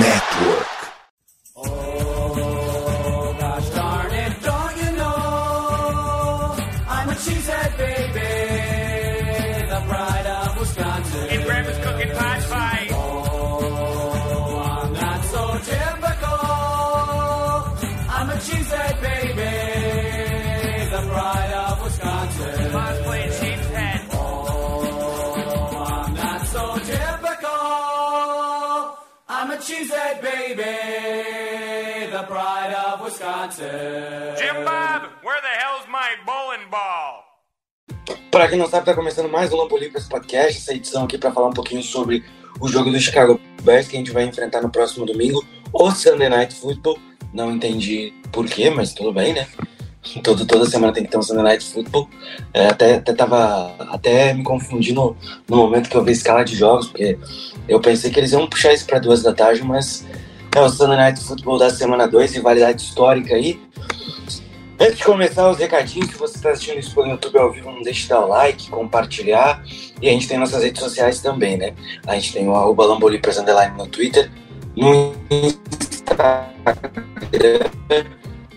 Network. Baby, the pride of Wisconsin. Jim Bob, where the hell's my bowling ball? Para quem não sabe, tá começando mais um Lampolipas Podcast, essa edição aqui para falar um pouquinho sobre o jogo do Chicago Bears que a gente vai enfrentar no próximo domingo, o Sunday Night Football. Não entendi porquê, mas tudo bem, né? Todo, toda semana tem que ter um Sunday Night Football. É, até, até tava até me confundindo no momento que eu vi a escala de jogos, porque eu pensei que eles iam puxar isso para duas da tarde, mas é o Sunday Night Football da semana 2, rivalidade histórica aí. Antes de começar os recadinhos, se você está assistindo isso pelo YouTube ao vivo, não deixe de dar o like, compartilhar. E a gente tem nossas redes sociais também, né? A gente tem o arroba no Twitter, no Instagram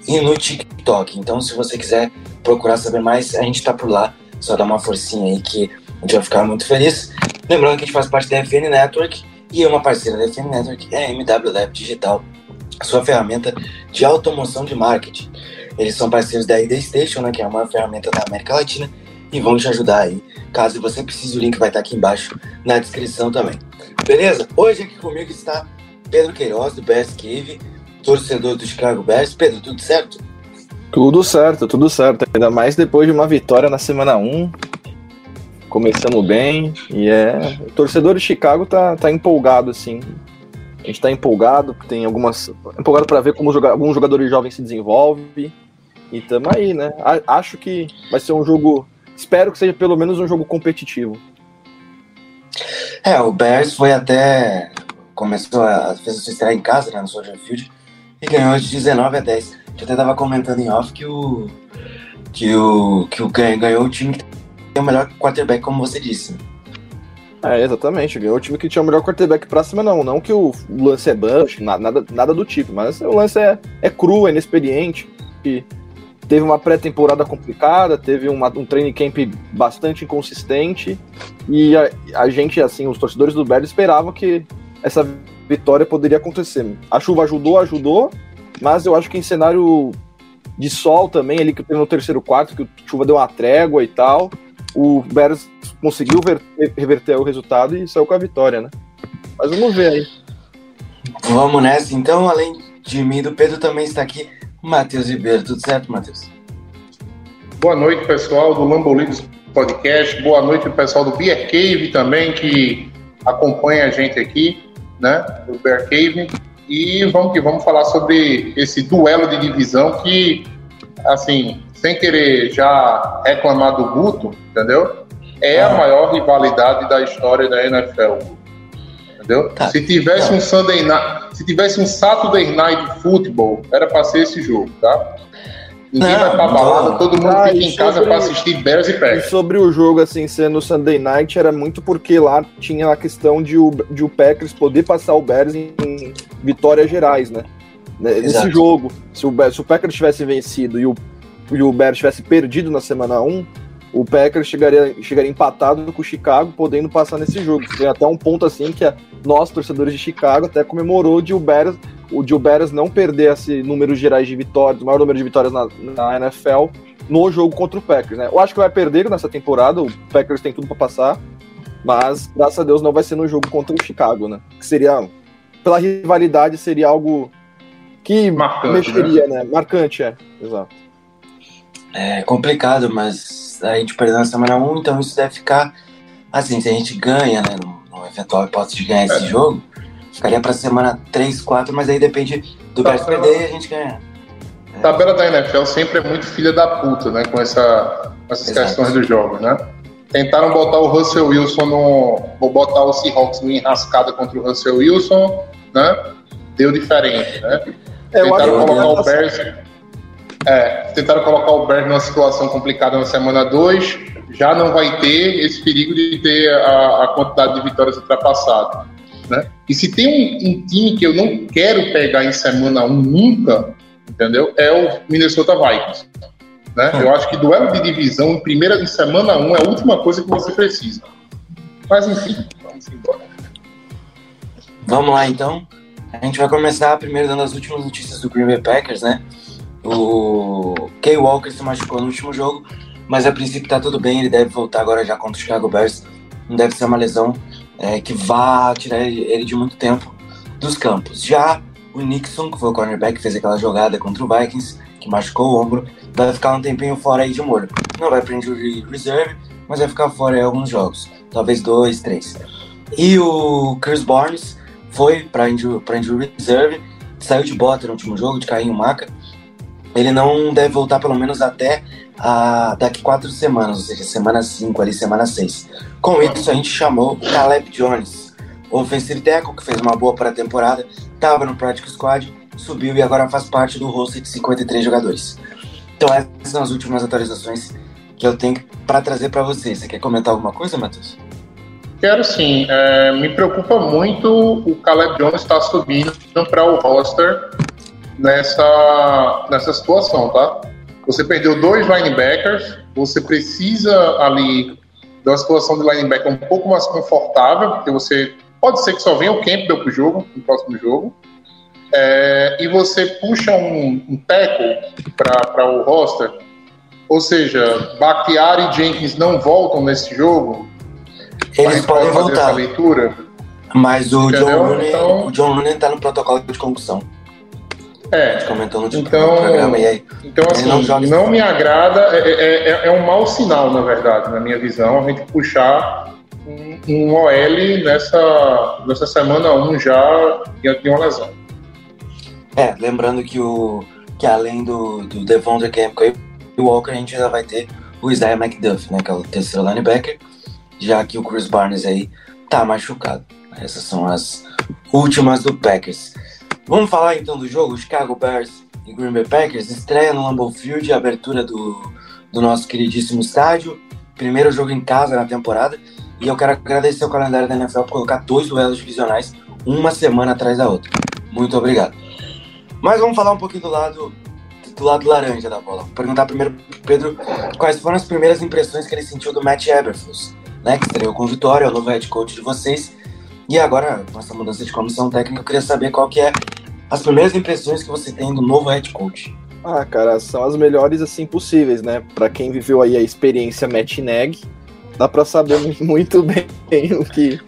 e no TikTok. Então, se você quiser procurar saber mais, a gente tá por lá. Só dá uma forcinha aí que gente vai ficar muito feliz. Lembrando que a gente faz parte da FN Network e uma parceira da FN Network é a MW Lab Digital, sua ferramenta de automoção de marketing. Eles são parceiros da ID Station, né, que é a maior ferramenta da América Latina, e vão te ajudar aí. Caso você precise, o link vai estar aqui embaixo na descrição também. Beleza? Hoje aqui comigo está Pedro Queiroz, do Bears Cave, torcedor do Chicago Bears. Pedro, tudo certo? Tudo certo, tudo certo. Ainda mais depois de uma vitória na semana 1. Começamos bem. E é. O torcedor de Chicago tá, tá empolgado, assim. A gente tá empolgado, tem algumas. Empolgado para ver como joga... alguns jogadores jovens se desenvolvem. E tamo aí, né? A- Acho que vai ser um jogo. Espero que seja pelo menos um jogo competitivo. É, o Bears foi até. Começou a. fez a sua estreia em casa, né, no Soldier Field, e ganhou de 19 a 10. A gente até tava comentando em off que o. que o. que o ganhou o time que tem o melhor quarterback, como você disse. É, exatamente. Ganhou o time que tinha o melhor quarterback pra cima, não. Não que o lance é na- nada, nada do tipo, mas o lance é, é cru, é inexperiente. E teve uma pré-temporada complicada, teve uma- um training camp bastante inconsistente. E a, a gente, assim, os torcedores do Bears esperavam que essa vitória poderia acontecer. A chuva ajudou, ajudou, mas eu acho que em cenário de sol também, ali que teve no terceiro quarto, que a chuva deu uma trégua e tal, o Bears conseguiu ver- reverter o resultado e saiu com a vitória, né? Mas vamos ver aí. Vamos nessa, então, além de mim e do Pedro, também está aqui o Matheus Ribeiro. Tudo certo, Matheus? Boa noite, pessoal do Lambolins Podcast. Boa noite, pessoal do Beer Cave também, que acompanha a gente aqui, né? Do Beer Cave. E vamos que vamos falar sobre esse duelo de divisão que, assim, sem querer já reclamar do Guto, entendeu? É a Ah. maior rivalidade da história da NFL. Entendeu? Tá. Se tivesse um Sunday Night, se tivesse um Saturday Night Football, era pra ser esse jogo, tá? Ninguém Não, vai pra balada, não. todo mundo Ah, fica e em casa pra assistir Bears e E Packers. sobre o jogo, assim, sendo Sunday Night, era muito porque lá tinha a questão de o, de o Packers poder passar o Bears em, em vitórias gerais, né? Nesse Exato. jogo, se o, se o Packers tivesse vencido e o, e o Bears tivesse perdido na semana 1, o Packers chegaria, chegaria empatado com o Chicago, podendo passar nesse jogo. Tem até um ponto assim que a, nós, torcedores de Chicago, até comemorou de o Bears, o de o Bears não perder esse número gerais de vitórias, o maior número de vitórias na, na NFL, no jogo contra o Packers, né? Eu acho que vai perder nessa temporada, o Packers tem tudo pra passar, mas graças a Deus não vai ser no jogo contra o Chicago, né? Que seria, pela rivalidade, seria algo que Marcante, mexeria, né? Marcante, é, exato. É complicado, mas a gente perdeu na semana 1, então isso deve ficar assim, se a gente ganha, né, no, no eventual hipótese de ganhar esse jogo, ficaria pra semana 3, 4, mas aí depende do Tá, Bears tá. perder e a gente ganhar. A tabela da NFL sempre é muito filha da puta, né? Com, essa, com essas Exato. questões dos jogos, né? Tentaram botar o Russell Wilson no. Vou botar o Seahawks no enrascada contra o Russell Wilson, né? Deu diferente, né? É, tentaram colocar o tá- Bears. É, tentaram colocar o Bears numa situação complicada na semana 2. Já não vai ter esse perigo de ter a, a quantidade de vitórias ultrapassada. Né? E se tem um, um time que eu não quero pegar em semana 1 nunca, entendeu? É o Minnesota Vikings. Né? Eu acho que duelo de divisão em primeira de semana 1 é a última coisa que você precisa. Mas enfim, vamos embora. Vamos lá então. A gente vai começar primeiro dando as últimas notícias do Green Bay Packers, né? O Kay Walker se machucou no último jogo, mas a princípio tá tudo bem, ele deve voltar agora já contra o Chicago Bears. Não deve ser uma lesão é, que vá tirar ele de muito tempo dos campos. Já o Nixon, que foi o cornerback fez aquela jogada contra o Vikings, que machucou o ombro, vai ficar um tempinho fora aí de molho. Não vai para injury reserve, mas vai ficar fora em alguns jogos, talvez dois, três. E o Chris Barnes foi para injury, pra reserve, saiu de bota no último jogo, de carrinho maca. Ele não deve voltar pelo menos até a, daqui quatro semanas, ou seja, semana 5 ali, semana 6. Com isso, a gente chamou o Caleb Jones, o offensive tackle, que fez uma boa pré-temporada, estava no practice squad, subiu e agora faz parte do roster de 53 jogadores. Então essas são as últimas atualizações que eu tenho para trazer para vocês. Você quer comentar alguma coisa, Matheus? Quero sim. É, me preocupa muito o Caleb Jones estar subindo para o roster nessa, nessa situação, tá? Você perdeu dois linebackers, você precisa ali de uma situação de linebacker um pouco mais confortável, porque você pode ser que só venha o Campbell pro jogo, no próximo jogo, é, e você puxa um, um tackle para o roster, ou seja, Bakhtiari e Jenkins não voltam nesse jogo, Eles podem pode fazer essa voltar, leitura. mas o Entendeu? John Looney, Então- o John Looney tá no protocolo de concussão. A É, gente comentou no Então- programa. E aí, Então, assim, não não, me agrada, é, é- é- é um mau sinal, na verdade, na minha visão, a gente puxar um, um OL nessa, nessa semana 1 já diante de uma lesão. É, lembrando que o que além do, do Devondre Campbell e o Walker, a gente ainda vai ter o Isaiah McDuff, né, que é o terceiro linebacker, já que o Chris Barnes aí tá machucado. Essas são as últimas do Packers. Vamos falar então do jogo, Chicago Bears e Green Bay Packers, estreia no Lambeau Field, abertura do, do nosso queridíssimo estádio, primeiro jogo em casa na temporada, e eu quero agradecer ao calendário da NFL por colocar dois duelos divisionais uma semana atrás da outra. Muito obrigado. Mas vamos falar um pouquinho do lado do lado laranja da bola. Vou perguntar primeiro pro Pedro quais foram as primeiras impressões que ele sentiu do Matt Eberflus, né, que estreou com vitória, é o novo head coach de vocês. E agora, com essa mudança de comissão técnica, eu queria saber qual que é as primeiras impressões que você tem do novo head coach. Ah, cara, são as melhores assim possíveis, né? Pra quem viveu aí a experiência Matt Neg, dá pra saber muito bem o que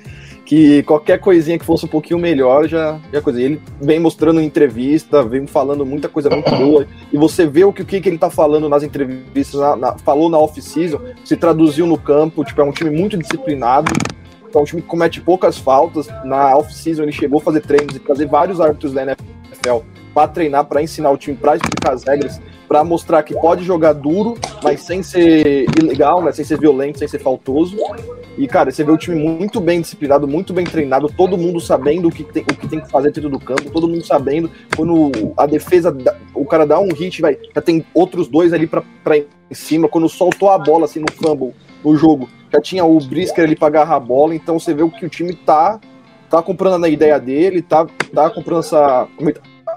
que qualquer coisinha que fosse um pouquinho melhor já já coisa. Ele vem mostrando entrevista, vem falando muita coisa muito boa e você vê o que, o que ele tá falando nas entrevistas, na- na- falou na off-season, se traduziu no campo, tipo, é um time muito disciplinado, é um time que comete poucas faltas. Na off-season ele chegou a fazer treinos e trazer vários árbitros da NFL para treinar, para ensinar o time, para explicar as regras, para mostrar que pode jogar duro, mas sem ser ilegal, né, sem ser violento, sem ser faltoso. E, cara, você vê o time muito bem disciplinado, muito bem treinado, todo mundo sabendo o que tem, o que, tem que fazer dentro do campo, todo mundo sabendo quando a defesa, o cara dá um hit, vai, já tem outros dois ali pra em cima, quando soltou a bola assim no fumble, no jogo, já tinha o Brisker ali pra agarrar a bola, então você vê que o time tá, tá comprando na ideia dele, tá, tá comprando essa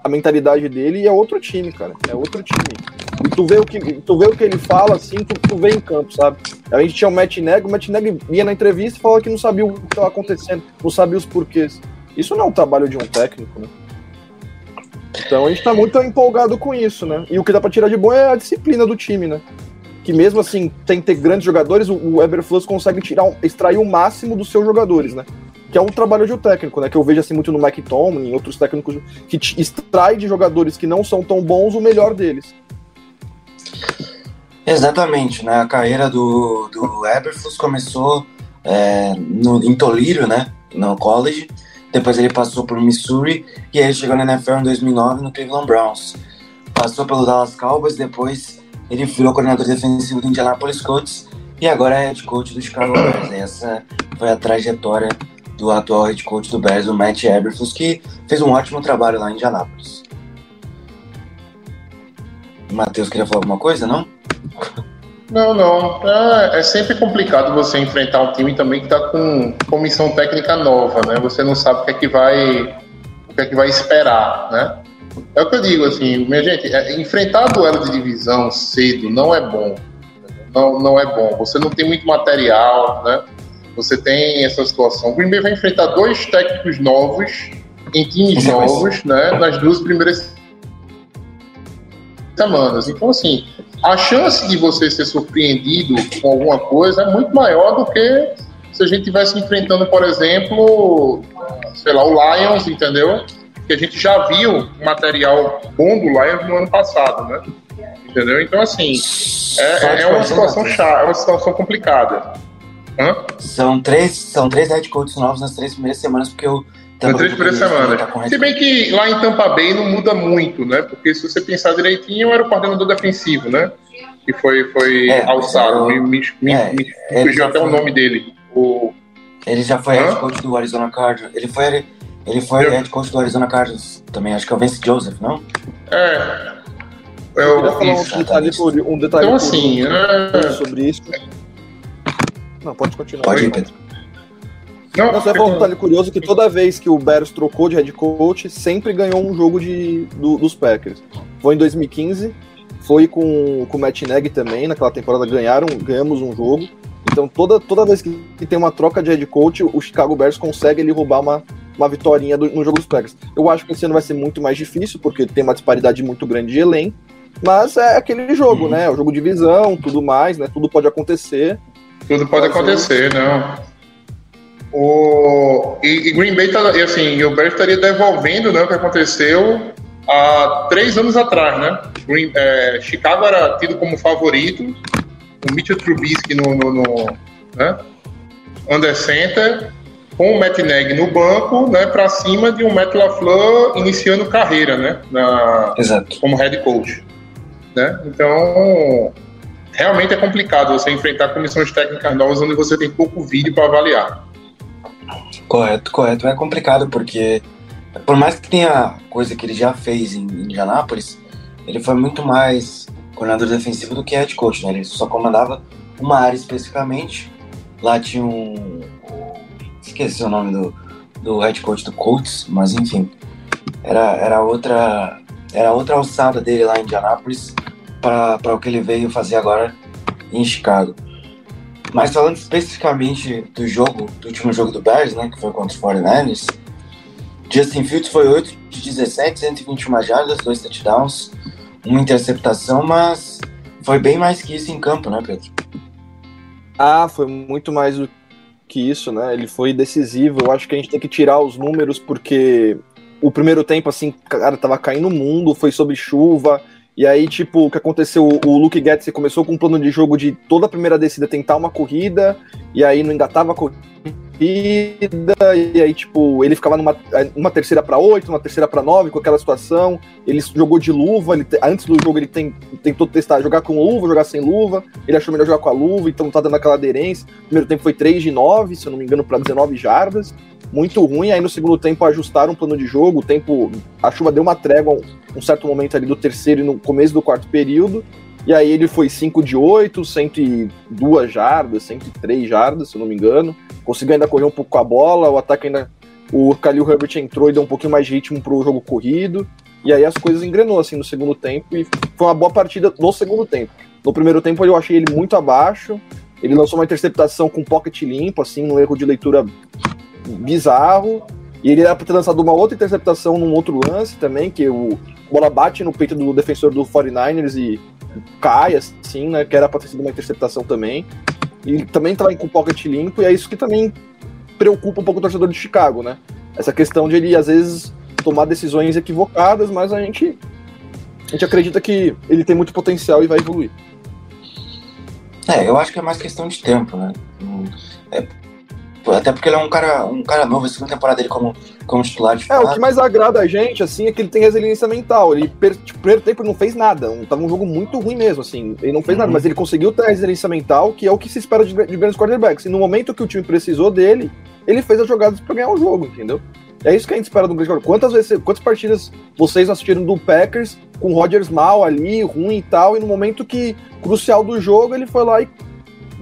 a mentalidade dele e é outro time, cara, é outro time. E tu vê o que, tu vê o que ele fala assim, tu, tu vê em campo, sabe? A gente tinha o Matt Neg, o Matt Neg ia na entrevista e falava que não sabia o que estava acontecendo, não sabia os porquês. Isso não é o trabalho de um técnico, né? Então a gente tá muito empolgado com isso, né? E o que dá pra tirar de bom é a disciplina do time, né? Que mesmo assim, tem ter grandes jogadores, o, Eberflus consegue tirar, extrair o máximo dos seus jogadores, né? Que é um trabalho de um técnico, né? Que eu vejo assim muito no Mike Tomlin e outros técnicos que extrai de jogadores que não são tão bons o melhor deles. Exatamente, né? A carreira do, do Eberflus começou é, no, em Toledo, né? No college. Depois ele passou por Missouri e aí chegou na NFL em 2009 no Cleveland Browns. Passou pelo Dallas Cowboys, depois ele virou coordenador defensivo do Indianapolis Colts e agora é head coach do Chicago Bears. Essa foi a trajetória do atual head coach do Bears, o Matt Eberflus, que fez um ótimo trabalho lá em Indianapolis. Matheus queria falar alguma coisa, não? Não, não. É, é sempre complicado você enfrentar um time também que está com comissão técnica nova, né? Você não sabe o que é que vai, o que é que vai esperar, né? É o que eu digo, assim, minha gente, é, enfrentar duelo de divisão cedo não é bom. Não, não é bom. Você não tem muito material, né? Você tem essa situação. O Green Bay vai enfrentar dois técnicos novos em times novos, né? Nas duas primeiras semanas. Então, assim, a chance de você ser surpreendido com alguma coisa é muito maior do que se a gente estivesse enfrentando, por exemplo, sei lá, o Lions, entendeu? Que a gente já viu material bom do Lions no ano passado, né? Entendeu? Então, assim, é, é uma situação chata, é uma situação complicada. Hã? São três, são três head coaches novos nas três primeiras semanas, porque o Nas três primeiras semanas. Tá Se bem que lá em Tampa Bay não muda muito, né? Porque se você pensar direitinho, era o coordenador defensivo, né? Que foi, foi É, alçado. eu- Me, me, é, me fugiu até o foi- nome dele. O, Ele já foi Hã? head coach do Arizona Cardinals. Ele foi, ele foi Eu- head coach do Arizona Cardinals também. Acho que é o Vince Joseph, não? é. É Eu queria o, falar isso. um detalhe, curi- um detalhe Então, assim, é... sobre isso. Não, pode continuar. Pode ir, Pedro. Não, Não, só um detalhe curioso que toda vez que o Bears trocou de head coach, sempre ganhou um jogo de, do- dos Packers. Foi em 2015, foi com, com o Matt Nagy também, naquela temporada ganharam, ganhamos um jogo. Então toda, toda vez que, que tem uma troca de head coach, o Chicago Bears consegue ele roubar uma, uma vitória no jogo dos Packers. Eu acho que esse ano vai ser muito mais difícil, porque tem uma disparidade muito grande de elenco, mas é aquele jogo, Uhum. né? É o jogo de visão, tudo mais, né? Tudo pode acontecer. Tudo pode Mas acontecer, não. O, e, e Green Bay tá, e assim, e o Bears estaria devolvendo né, o que aconteceu há três anos atrás, né? Green- é, Chicago era tido como favorito, o Mitchell Trubisky no, no, no né, under center, com o Matt Nagy no banco, né, para cima de um Matt LaFleur iniciando carreira, né, na, Exato. como head coach. Né? Então, realmente é complicado você enfrentar comissões técnicas novas onde você tem pouco vídeo para avaliar. Correto, correto. É complicado porque, por mais que tenha coisa que ele já fez em Indianápolis, ele foi muito mais coordenador defensivo do que head coach, né? Ele só comandava uma área especificamente. Lá tinha um. Esqueci o nome do, do head coach do Colts, mas enfim. Era, era outra. Era outra alçada dele lá em Indianápolis para o que ele veio fazer agora em Chicago. Mas falando especificamente do jogo, do último jogo do Bears, né, que foi contra os 49ers, Justin Fields foi 8 de 17, 121 jardas, dois touchdowns, uma interceptação, mas foi bem mais que isso em campo, né, Pedro? Ah, foi muito mais do que isso, né? Ele foi decisivo. Eu acho que a gente tem que tirar os números porque o primeiro tempo, assim, cara, tava caindo o mundo, foi sob chuva. E aí, tipo, o que aconteceu? O Luke Getz começou com um plano de jogo de toda a primeira descida tentar uma corrida, e aí não engatava a corrida, e aí, tipo, ele ficava numa uma terceira para oito, uma terceira para nove, com aquela situação. Ele jogou de luva, ele, antes do jogo ele tem, tentou testar jogar com luva, jogar sem luva. Ele achou melhor jogar com a luva, então tá dando aquela aderência. O primeiro tempo foi 3 de 9, se eu não me engano, para 19 jardas. Muito ruim. Aí no segundo tempo ajustaram o plano de jogo. O tempo. A chuva deu uma trégua um, um certo momento ali do terceiro e no começo do quarto período. E aí ele foi 5 de 8, 102 jardas, 103 jardas, se eu não me engano. Conseguiu ainda correr um pouco com a bola, o ataque ainda. O Khalil Herbert entrou e deu um pouquinho mais de ritmo pro jogo corrido. E aí as coisas engrenou assim no segundo tempo e foi uma boa partida no segundo tempo. No primeiro tempo eu achei ele muito abaixo. Ele lançou uma interceptação com pocket limpo, assim, num erro de leitura bizarro. E ele era pra ter lançado uma outra interceptação num outro lance também, que o bola bate no peito do defensor do 49ers e cai, assim, né? Que era pra ter sido uma interceptação também. E também tava com pocket limpo, e é isso que também preocupa um pouco o torcedor de Chicago, né? Essa questão de ele, às vezes, tomar decisões equivocadas, mas a gente, a gente acredita que ele tem muito potencial e vai evoluir. É, eu acho que é mais questão de tempo, né? Hum, é, até porque ele é um cara, um cara novo, a segunda temporada dele como, como titular de É, o que mais agrada a gente, assim, é que ele tem resiliência mental. Ele, per, tipo, primeiro tempo, não fez nada. Um, tava um jogo muito ruim mesmo, assim. Ele não fez nada, Uhum. mas ele conseguiu ter a resiliência mental, que é o que se espera de, de grandes quarterbacks. E no momento que o time precisou dele, ele fez as jogadas pra ganhar o jogo, entendeu? É isso que a gente espera do grande quarterback. Quantas vezes, quantas partidas vocês assistiram do Packers com o Rodgers mal ali, ruim e tal, e no momento que crucial do jogo, ele foi lá e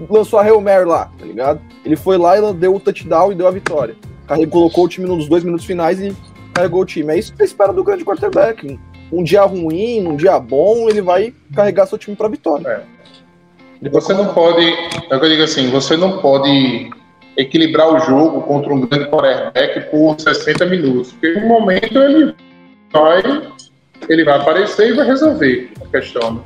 lançou a Hail Mary lá, tá ligado? Ele foi lá e deu o touchdown e deu a vitória. Carregou, colocou o time nos dois minutos finais e carregou o time. É isso que a espera do grande quarterback. Um dia ruim, um dia bom, ele vai carregar seu time pra vitória. É. Você não pode, é o que eu digo assim, você não pode equilibrar o jogo contra um grande quarterback por 60 minutos, porque no momento ele vai, ele vai aparecer e vai resolver a questão.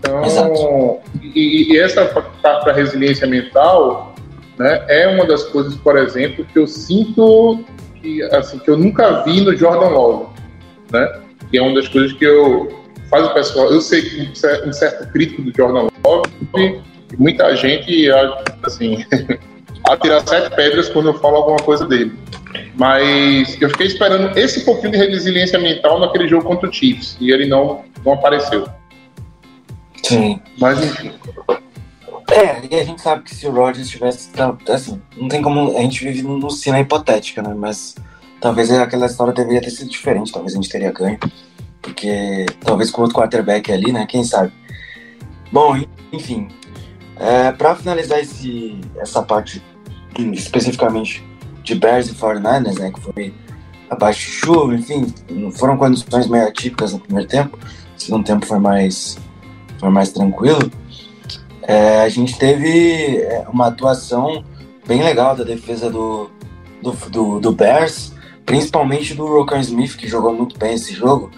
Então, Exato. e, e essa parte da resiliência mental, né, é uma das coisas, por exemplo, que eu sinto que, assim, que eu nunca vi no Jordan Love, né? Que é uma das coisas que eu faz o pessoal. Eu sei que um cer- um certo crítico do Jordan Love, e muita gente, assim, a tirar sete pedras quando eu falo alguma coisa dele. Mas eu fiquei esperando esse pouquinho de resiliência mental naquele jogo contra o Chiefs e ele não, não apareceu. Sim. Mas enfim. É, e a gente sabe que se o Rodgers tivesse. tá, Assim, não tem como. A gente vive numa cena hipotética, né? Mas talvez aquela história deveria ter sido diferente. Talvez a gente teria ganho. Porque talvez com outro quarterback ali, né? Quem sabe? Bom, enfim. É, para finalizar esse, essa parte especificamente de Bears e 49ers, né? Que foi abaixo de chuva, enfim. Foram condições meio atípicas no primeiro tempo. O segundo tempo foi mais, foi mais tranquilo. É, a gente teve é, uma atuação bem legal da defesa do, do, do, do Bears, principalmente do Rokan Smith, que jogou muito bem esse jogo,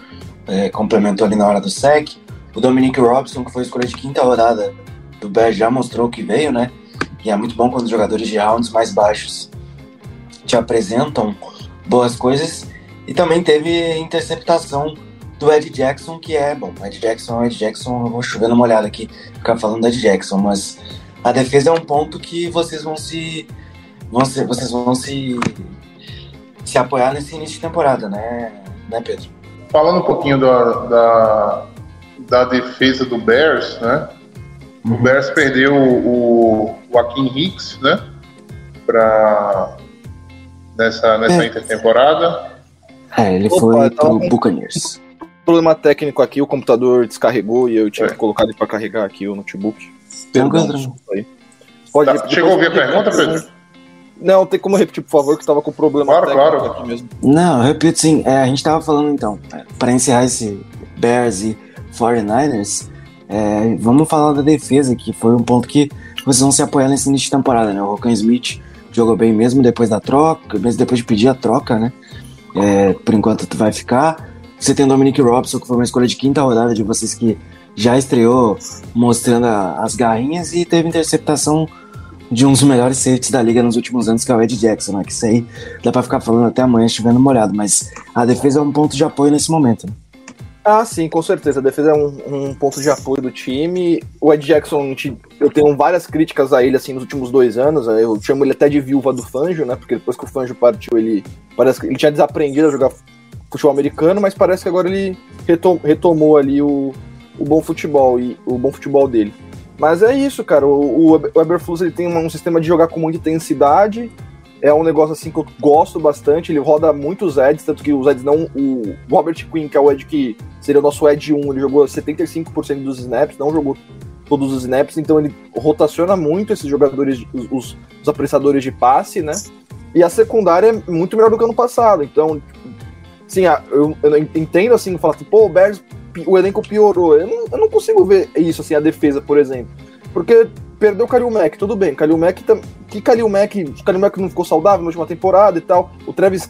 é, complementou ali na hora do sec. O Dominic Robson, que foi escolha de quinta rodada do Bears, já mostrou que veio, né? E é muito bom quando os jogadores de rounds mais baixos te apresentam boas coisas. E também teve interceptação do Ed Jackson, que é, bom, Ed Jackson, Ed Jackson, eu vou chover uma olhada aqui, ficar falando do Ed Jackson, mas a defesa é um ponto que vocês vão se, vão se vocês vão se, se apoiar nesse início de temporada, né, né Pedro? Falando um pouquinho da, da, da defesa do Bears, né? O Bears perdeu o, o Joaquim Hicks, né? Pra, nessa, nessa É. intertemporada. É, ele Opa, foi pro Buccaneers. Problema técnico aqui, o computador descarregou e eu tive É. que colocar ele pra carregar aqui o notebook. Perdão, aí. Pode Tá, repetir, chegou a ouvir a pergunta, Pedro? Não, tem como repetir, por favor, que tava com problema Claro, técnico claro. aqui mesmo. Não, eu repito sim. É, a gente tava falando então, é, para encerrar esse Bears e 49ers, é, vamos falar da defesa, que foi um ponto que vocês vão se apoiar nesse início de temporada, né? O Rokan Smith jogou bem mesmo depois da troca, mesmo depois de pedir a troca, né? É, por enquanto tu vai ficar. Você tem o Dominic Robson, que foi uma escolha de quinta rodada de vocês que já estreou mostrando a- as garrinhas e teve interceptação de um dos melhores safeties da liga nos últimos anos, que é o Ed Jackson, né? Que isso aí dá pra ficar falando até amanhã chovendo molhado, mas a defesa é um ponto de apoio nesse momento. né? Ah, sim, com certeza. A defesa é um, um ponto de apoio do time. O Ed Jackson, eu tenho várias críticas a ele assim nos últimos dois anos. Eu chamo ele até de viúva do Fanjo, né? Porque depois que o Fanjo partiu, ele parece que ele tinha desaprendido a jogar futebol americano, mas parece que agora ele retom- retomou ali o, o bom futebol e o bom futebol dele. Mas é isso, cara. O, o Eberflus ele tem um sistema de jogar com muita intensidade. É um negócio assim que eu gosto bastante. Ele roda muitos Eds, tanto que os Eds não. O Robert Quinn, que é o Ed que seria o nosso Ed 1, ele jogou 75% dos snaps, não jogou todos os snaps, então ele rotaciona muito esses jogadores, os, os, os apressadores de passe, né? E a secundária é muito melhor do que ano passado. Então, sim, a- eu, eu entendo assim, falar assim, pô, o Bears, o elenco piorou. Eu não, eu não consigo ver isso, assim, a defesa, por exemplo. Porque perdeu o Kalil Mack, tudo bem. Kalil Mack, que Kalil Mack, o Kalil Mack não ficou saudável na última temporada e tal. O Travis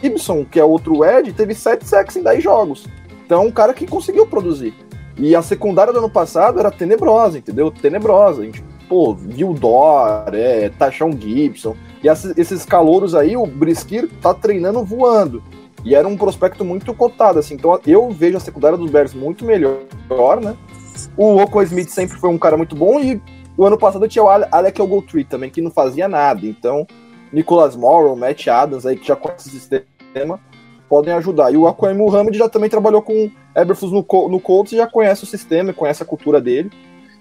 Gibson, que é outro Ed, teve 7 sacks em 10 jogos. Então, um cara que conseguiu produzir. E a secundária do ano passado era tenebrosa, entendeu? Tenebrosa. A gente, pô, viu Dor, é, Tachão Gibson. E esses calouros aí, o Briskir tá treinando voando. E era um prospecto muito cotado, assim. Então eu vejo a secundária dos Bears muito melhor, né? O Rocco Smith sempre foi um cara muito bom e o ano passado tinha o Ale- Alec Ogletree também, que não fazia nada. Então, Nicholas Morrow, Matt Adams aí, que já conhece esse sistema, podem ajudar. E o Aquai Muhammad já também trabalhou com o Eberflus no, no Colts e já conhece o sistema, conhece a cultura dele.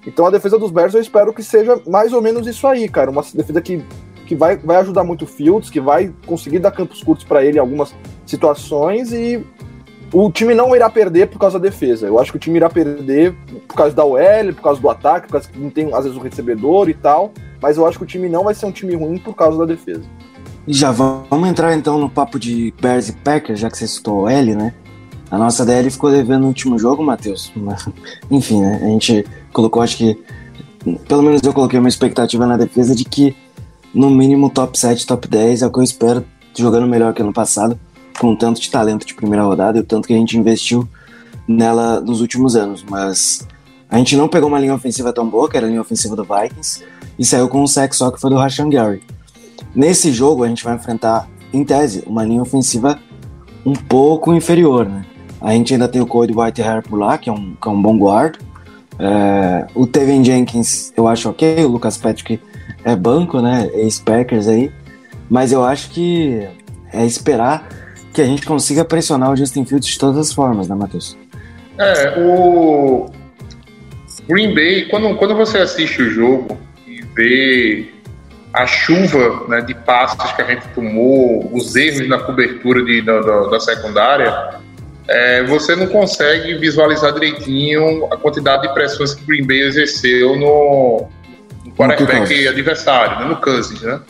Então a defesa dos Bears eu espero que seja mais ou menos isso aí, cara. Uma defesa que, que vai, vai ajudar muito o Fields, que vai conseguir dar campos curtos para ele em algumas situações e o time não irá perder por causa da defesa. Eu acho que o time irá perder por causa da OL, por causa do ataque, por causa que não tem às vezes o recebedor e tal, mas eu acho que o time não vai ser um time ruim por causa da defesa. Já vamos entrar então no papo de Bears e Packers, já que você citou o L, né? A nossa DL ficou devendo no último jogo, Matheus. Enfim, né? A gente colocou, acho que. Pelo menos eu coloquei uma expectativa na defesa de que, no mínimo, top 7, top 10 é o que eu espero, jogando melhor que ano passado, com tanto de talento de primeira rodada e o tanto que a gente investiu nela nos últimos anos. Mas a gente não pegou uma linha ofensiva tão boa, que era a linha ofensiva do Vikings, e saiu com um sec só que foi do Rashan Gary. Nesse jogo, a gente vai enfrentar, em tese, uma linha ofensiva um pouco inferior, né? A gente ainda tem o Cody Whitehair por lá, que é um, que é um bom guarda. É, o Tevin Jenkins, eu acho ok. O Lucas Patrick é banco, né? Ex-Packers aí. Mas eu acho que é esperar que a gente consiga pressionar o Justin Fields de todas as formas, né, Matheus? É, o Green Bay, quando, quando você assiste o jogo e vê a chuva né, de passes que a gente tomou, os erros na cobertura de, da, da, da secundária, é, você não consegue visualizar direitinho a quantidade de pressões que o Green Bay exerceu no, no quarterback adversário, né, no Cousins, né?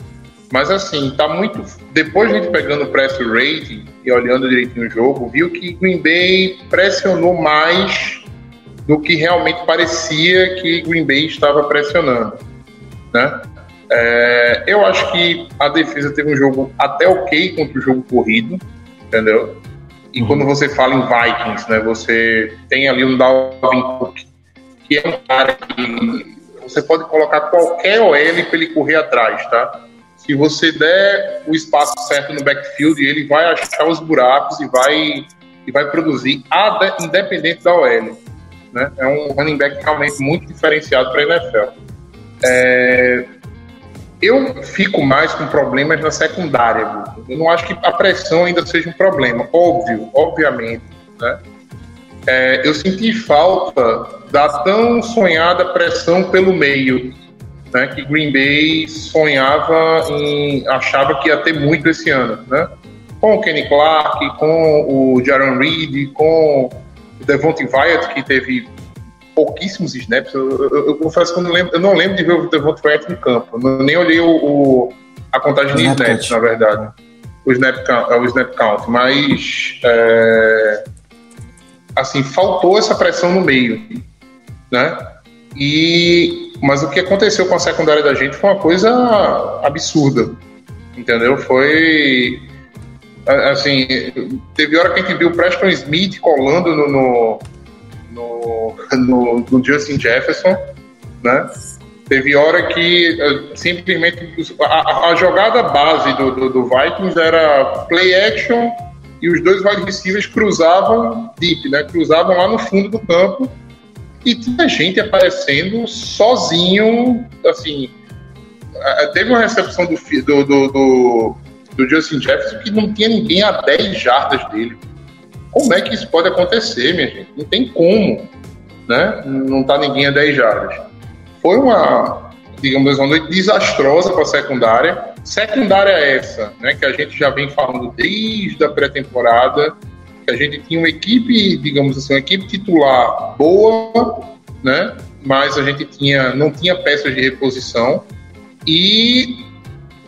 Mas assim, tá muito. Depois de a gente pegando o press rating e olhando direitinho o jogo, viu que Green Bay pressionou mais do que realmente parecia que Green Bay estava pressionando, né? É, eu acho que a defesa teve um jogo até ok contra o jogo corrido, entendeu? E uhum. quando você fala em Vikings, né, você tem ali um Dalvin Cook, que é um cara que você pode colocar qualquer OL para ele correr atrás, tá? Se você der o espaço certo no backfield, ele vai achar os buracos e vai, e vai produzir, independente da OL. Né? É um running back realmente muito diferenciado para a NFL. É, eu fico mais com problemas na secundária. Eu não acho que a pressão ainda seja um problema. Óbvio, obviamente. Né? É, eu senti falta da tão sonhada pressão pelo meio, né, que Green Bay sonhava em, achava que ia ter muito esse ano, né? Com o Kenny Clark, com o Jaron Reed, com o Devontae Wyatt, que teve pouquíssimos snaps. Eu, eu, eu, confesso que eu não lembro, eu não lembro de ver o Devontae Wyatt no campo. Eu nem olhei o, o a contagem de snaps, na verdade. O snap count, o snap count. Mas, é, assim, faltou essa pressão no meio, né? E, mas o que aconteceu com a secundária da gente foi uma coisa absurda, entendeu? Foi assim, teve hora que a gente viu o Preston Smith colando no, no no, no, no Justin Jefferson, né? Teve hora que uh, simplesmente a, a, jogada base do, do, do, Vikings era play action e os dois wide receivers cruzavam deep, né? Cruzavam lá no fundo do campo e tinha gente aparecendo sozinho, assim. Teve uma recepção do, do, do, do, do Justin Jefferson que não tinha ninguém a 10 jardas dele. Como é que isso pode acontecer, minha gente? Não tem como, né? Não tá ninguém a 10 jardas. Foi uma, digamos, uma noite desastrosa para a secundária. Secundária essa, né? Que a gente já vem falando desde a pré-temporada, que a gente tinha uma equipe, digamos assim, uma equipe titular boa, né? Mas a gente tinha, não tinha peças de reposição e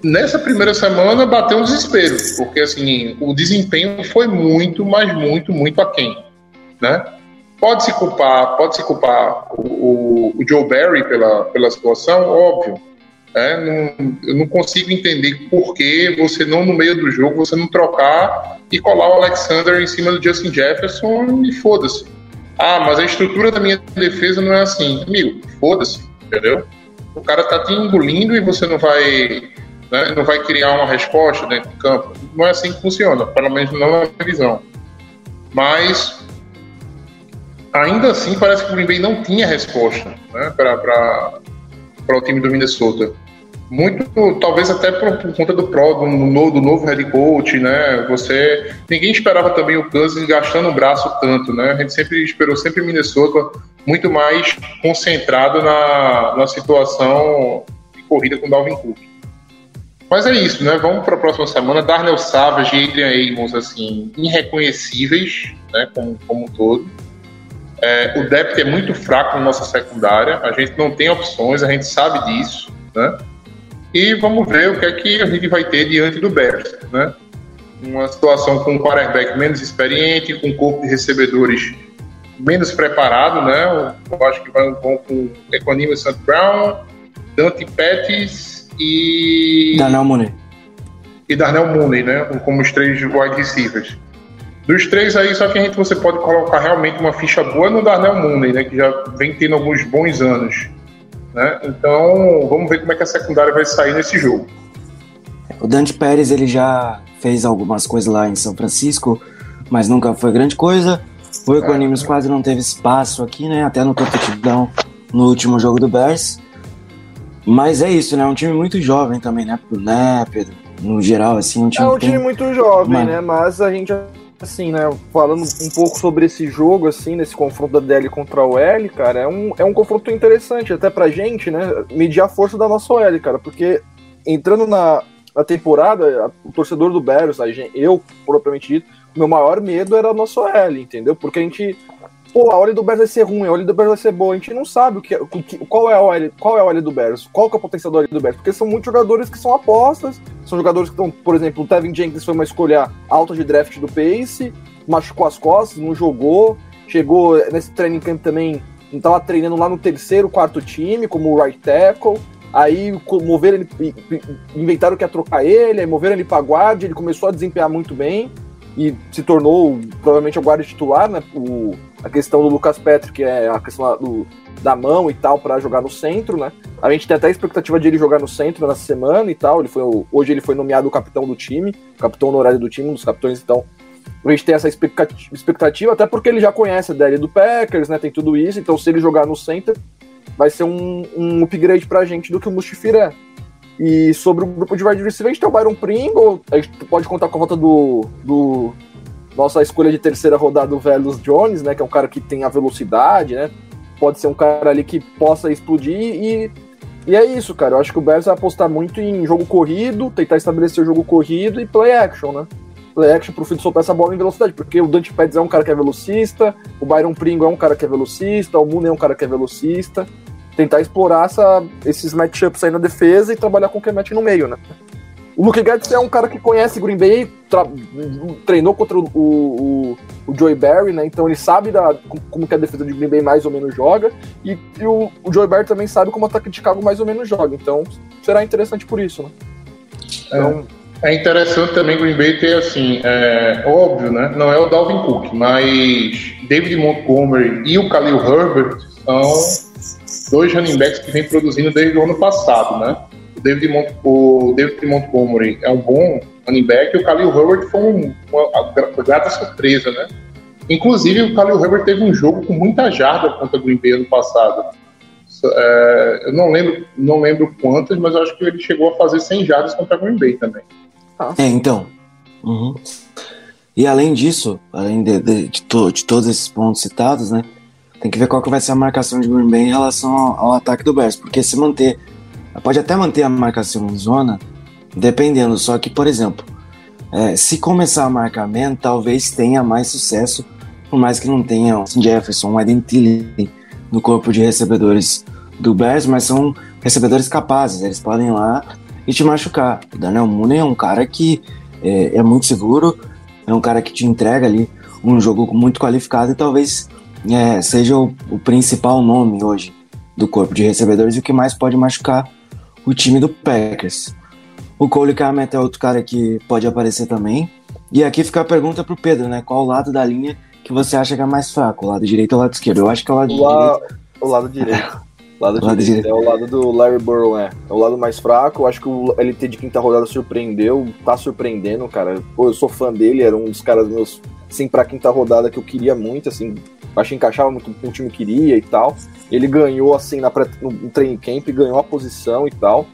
Nessa primeira semana bateu um desespero, porque assim, o desempenho foi muito, mas muito, muito aquém, né? Pode se culpar, pode se culpar o, o, o Joe Barry pela, pela situação, óbvio. É, não, eu não consigo entender por que você não, no meio do jogo, você não trocar e colar o Alexander em cima do Justin Jefferson e foda-se. Ah, mas a estrutura da minha defesa não é assim. Amigo, foda-se, entendeu? O cara tá te engolindo e você não vai né? não vai criar uma resposta dentro do campo. Não é assim que funciona, pelo menos não na minha visão. Mas ainda assim parece que o Green Bay não tinha resposta né, para o time do Minnesota. Muito, talvez até por, por conta do Pro, do, do, do, novo head coach, né? Você. Ninguém esperava também o Kansas gastando o braço tanto, né? A gente sempre esperou sempre Minnesota muito mais concentrado na, na situação de corrida com Dalvin Cook. Mas é isso, né? Vamos para a próxima semana. Darnell Savage e Adrian Amos, assim, irreconhecíveis, né? Como, como um todo. É, o depth é muito fraco na nossa secundária. A gente não tem opções, a gente sabe disso, né? E vamos ver o que é que a gente vai ter diante do Bears, né? Uma situação com um quarterback menos experiente, com um corpo de recebedores menos preparado, né? Eu acho que vão, vão com Economia St. Brown, Dante Pettis e. Daniel Mooney. E Darnell Mooney, né? Como os três wide receivers. Dos três aí, só que a gente você pode colocar realmente uma ficha boa no Darnell Mooney, né? Que já vem tendo alguns bons anos. Né? Então, vamos ver como é que a secundária vai sair nesse jogo. O Dante Pérez ele já fez algumas coisas lá em São Francisco, mas nunca foi grande coisa. O Equanimus quase não teve espaço aqui, né? Até no touchdown no último jogo do Bears. Mas é isso, né? Um time muito jovem também, né? Né, Pedro? No geral, assim, um time. É um que tem- time muito jovem, Mano. né? Mas a gente, assim, né? Falando um pouco sobre esse jogo, assim, nesse confronto da DL contra a OL, cara, é um, é um confronto interessante, até pra gente, né? Medir a força da nossa OL, cara, porque entrando na, na temporada, a- o torcedor do gente, eu, propriamente dito, o meu maior medo era a nossa OL, entendeu? Porque a gente. Pô, a OL do Bears vai ser ruim, a OL do Bears vai ser boa. A gente não sabe o que, o que- qual, é a OL, qual é a OL do Bears, qual que é o potencial da OL do Bears, porque são muitos jogadores que são apostas, são jogadores que estão, por exemplo, o Tevin Jenkins foi uma escolha alta de draft do Pace, machucou as costas, não jogou, chegou nesse training camp também, não estava treinando lá no terceiro, quarto time, como right tackle. Aí moveram ele, inventaram que ia trocar ele, aí moveram ele para guarda, ele começou a desempenhar muito bem e se tornou provavelmente o guarda titular, né? O, a questão do Lucas Petri, que é a questão do, da mão e tal, para jogar no centro, né? A gente tem até a expectativa de ele jogar no centro nessa semana e tal. Ele foi, hoje ele foi nomeado o capitão do time, capitão honorário do time, um dos capitães, então a gente tem essa expectati- expectativa, até porque ele já conhece a DL do Packers, né? Tem tudo isso, então se ele jogar no center, vai ser um, um upgrade pra gente do que o Mustifir é. E sobre o grupo de wide receiver, a gente tem o Byron Pringle, a gente pode contar com a volta do, do nossa escolha de terceira rodada, o Velus Jones, né? Que é um cara que tem a velocidade, né? Pode ser um cara ali que possa explodir e, e é isso, cara. Eu acho que o Bears vai apostar muito em jogo corrido, tentar estabelecer o jogo corrido e play action, né? Play action pro filho soltar essa bola em velocidade, porque o Dante Pérez é um cara que é velocista, o Byron Pringle é um cara que é velocista, o Mooney é um cara que é velocista. Tentar explorar essa, esses matchups aí na defesa e trabalhar com o mete no meio, né? O Luke Guedes é um cara que conhece Green Bay, treinou contra o, o, o Joey Barry, né? Então ele sabe da, como que a defesa de Green Bay mais ou menos joga. E, e o, o Joey Barry também sabe como o ataque de Chicago mais ou menos joga. Então será interessante por isso, né? Então, É interessante também Green Bay ter, assim, é, óbvio, né? Não é o Dalvin Cook, mas David Montgomery e o Khalil Herbert são dois running backs que vem produzindo desde o ano passado, né? O David, Mont o David Montgomery é um bom running back e o Khalil Herbert foi um- uma, uma grata surpresa, né? Inclusive, o Khalil Herbert teve um jogo com muita jarda contra o Green Bay ano passado. É, eu não lembro, não lembro quantas, mas eu acho que ele chegou a fazer 100 jardas contra o Green Bay também. É, então. Uhum. E além disso, além de, de, de to- de todos esses pontos citados, né? Tem que ver qual que vai ser a marcação de Green Bay em relação ao, ao ataque do Bears. Porque se manter. Pode até manter a marcação em zona, dependendo. Só que, por exemplo, é, se começar a marcar man, talvez tenha mais sucesso, por mais que não tenha o Jefferson, o Eden Thielen no corpo de recebedores do Bears, mas são recebedores capazes. Eles podem ir lá e te machucar. O Daniel Mooney é um cara que é, é muito seguro, é um cara que te entrega ali um jogo muito qualificado e talvez é, seja o, o principal nome hoje do corpo de recebedores e o que mais pode machucar o time do Packers. O Cole Kmet é outro cara que pode aparecer também. E aqui fica a pergunta pro Pedro, né? Qual lado da linha que você acha que é mais fraco? O lado direito ou o lado esquerdo? Eu acho que é o lado o, direito. la- o lado direito. O lado, O lado direito. direito. É o lado do Larry Burrow, é. É o lado mais fraco. Eu acho que o LT de quinta rodada surpreendeu. Tá surpreendendo, cara. Pô, eu sou fã dele, era um dos caras meus, assim, pra quinta rodada que eu queria muito, assim. Acho que encaixava muito com o time queria e tal. Ele ganhou, assim, na pré, no, no training camp, ganhou a posição e tal.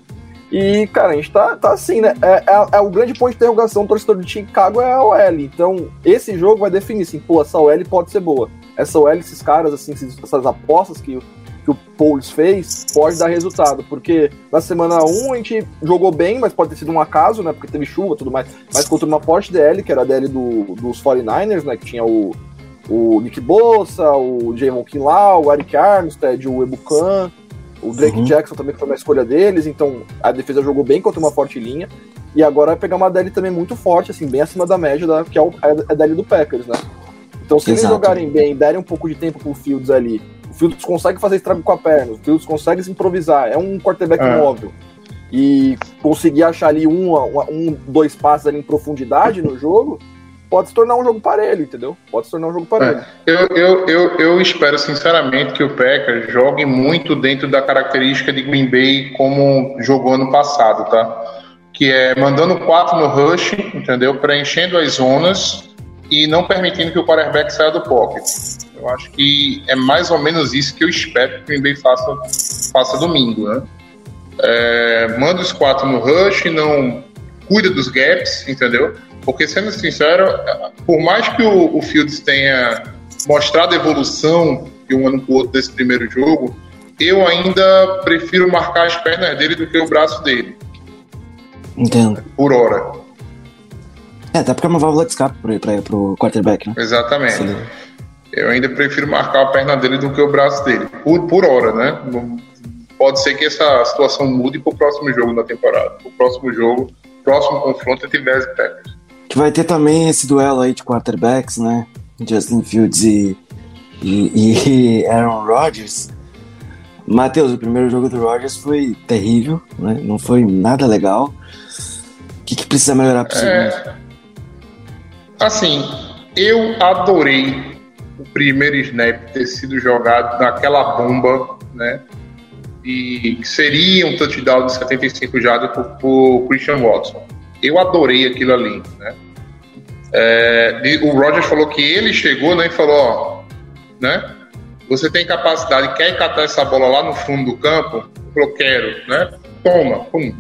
E, cara, a gente tá, tá assim, né? É, é- é o grande ponto de interrogação do torcedor de Chicago é a OL. Então, esse jogo vai definir, assim, pô, essa OL pode ser boa. Essa OL, esses caras, assim, essas apostas que, que o Pauls fez pode dar resultado, porque na semana 1 a gente jogou bem, mas pode ter sido um acaso, né? Porque teve chuva e tudo mais. Mas contra uma forte DL, que era a DL do, dos 49ers, né? Que tinha o, o Nick Bossa, o Javon Kinlaw, o Eric Armstead, o Ebukan, o Drake Uhum. Jackson também que foi uma escolha deles, então a defesa jogou bem contra uma forte linha. E agora vai pegar uma DL também muito forte, assim, bem acima da média, da, que é o- a DL do Packers, né? Então, se eles Exato. jogarem bem, derem um pouco de tempo pro Fields ali, o Fields consegue fazer estrago com a perna, o Fields consegue se improvisar, é um quarterback É. móvel. E conseguir achar ali um, um, dois passes ali em profundidade no jogo, pode se tornar um jogo parelho, entendeu? Pode se tornar um jogo parelho. Eu, eu, eu, eu espero sinceramente que o Packers jogue muito dentro da característica de Green Bay como jogou ano passado, tá? Que é mandando quatro no rush, entendeu? Preenchendo as zonas e não permitindo que o quarterback saia do pocket. Eu acho que é mais ou menos isso que eu espero que o Green Bay faça, faça domingo, né? É, manda os quatro no rush, não cuida dos gaps, entendeu? Porque, sendo sincero, por mais que o, o Fields tenha mostrado evolução de um ano para o outro desse primeiro jogo, eu ainda prefiro marcar as pernas dele do que o braço dele, Entendo. por hora. É, até porque é uma válvula de escape pra, pro quarterback, né? Exatamente. Sim. Eu ainda prefiro marcar a perna dele do que o braço dele, por, por hora, né? Pode ser que essa situação mude para o próximo jogo da temporada. O próximo jogo, próximo confronto entre Bears e Packers. Que vai ter também esse duelo aí de quarterbacks, né? Justin Fields e, e, e Aaron Rodgers. Matheus, o primeiro jogo do Rodgers foi terrível, né? Não foi nada legal. O que, que precisa melhorar pro segundo? É, assim, eu adorei o primeiro snap ter sido jogado naquela bomba, né? E que seria um touchdown de 75 jardas por, por Christian Watson. Eu adorei aquilo ali, né? É, o Rogers falou que ele chegou né, e falou, ó, né? Você tem capacidade, quer catar essa bola lá no fundo do campo? Ele falou, quero, né? Toma, pum,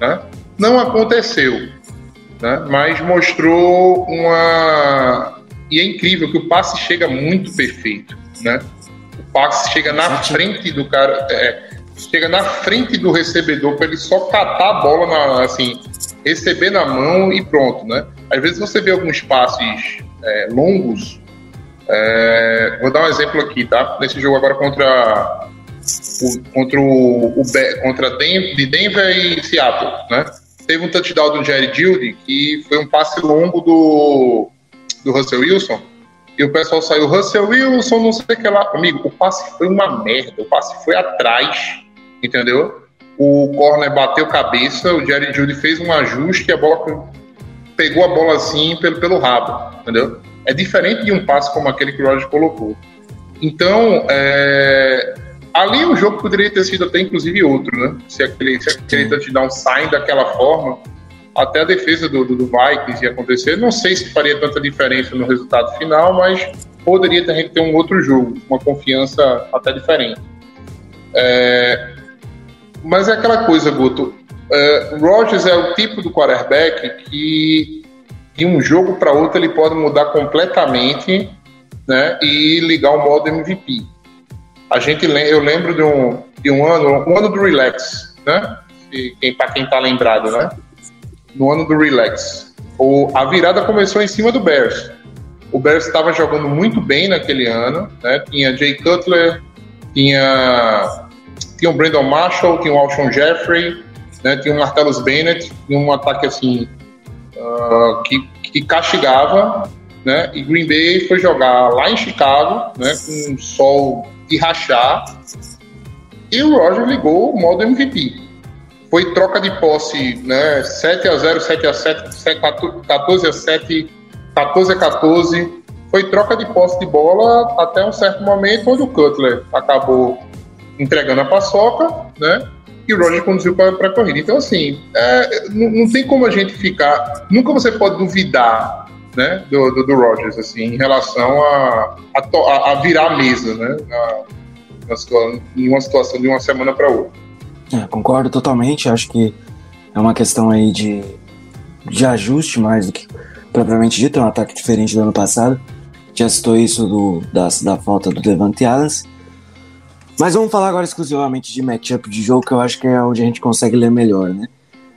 né? Não aconteceu, né? Mas mostrou uma e é incrível que o passe chega muito perfeito, né? O passe chega na frente do cara, é, chega na frente do recebedor para ele só catar a bola na, assim, receber na mão e pronto, né? Às vezes você vê alguns passes é, longos. é, vou dar um exemplo aqui, tá? Nesse jogo agora contra o, contra o, o contra de Denver e Seattle, né? Teve um touchdown do Jerry Judy que foi um passe longo do do Russell Wilson. E o pessoal saiu, Russell Wilson, não sei o que lá. Amigo, o passe foi uma merda. O passe foi atrás, entendeu? O corner bateu cabeça, o Jerry Judy fez um ajuste e a bola pegou a bola assim pelo, pelo rabo, entendeu? É diferente de um passe como aquele que o Roger colocou. Então, é, ali o jogo poderia ter sido até inclusive outro, né? Se aquele, se aquele touchdown sai daquela forma, até a defesa do, do, do Vikings ia acontecer. Não sei se faria tanta diferença no resultado final, mas poderia ter, ter um outro jogo, uma confiança até diferente. É, mas é aquela coisa, Guto. É, Rodgers é o tipo do quarterback que de um jogo para outro ele pode mudar completamente né, e ligar o modo MVP. A gente, eu lembro de um, de um ano, um ano do relax, né? Para quem tá lembrado, né? No ano do relax. O, a virada começou em cima do Bears. O Bears estava jogando muito bem naquele ano, né? Tinha Jay Cutler, tinha tinha o Brandon Marshall, tinha o Alshon Jeffrey, né? Tinha o Martellus Bennett, tinha um ataque assim ah, que, que castigava, né? E Green Bay foi jogar lá em Chicago, né? Com um sol de rachar. E o Roger ligou o modo MVP. Foi troca de posse, né? 7 a 0, 7 a 7, 14 a 7, 14 a 14. Foi troca de posse de bola até um certo momento onde o Cutler acabou entregando a paçoca, né? E o Roger conduziu para a corrida. Então, assim, é, não, não tem como a gente ficar. Nunca você pode duvidar né, do, do, do Rogers, assim, em relação a, a, to- a- a virar a mesa, né? Na, na situa- em uma situação de uma semana para outra. É, concordo totalmente. Acho que é uma questão aí de, de ajuste mais do que propriamente dito. É um ataque diferente do ano passado. Já citou isso do, da, da falta do Devante Adams. Mas vamos falar agora exclusivamente de matchup de jogo, que eu acho que é onde a gente consegue ler melhor, né?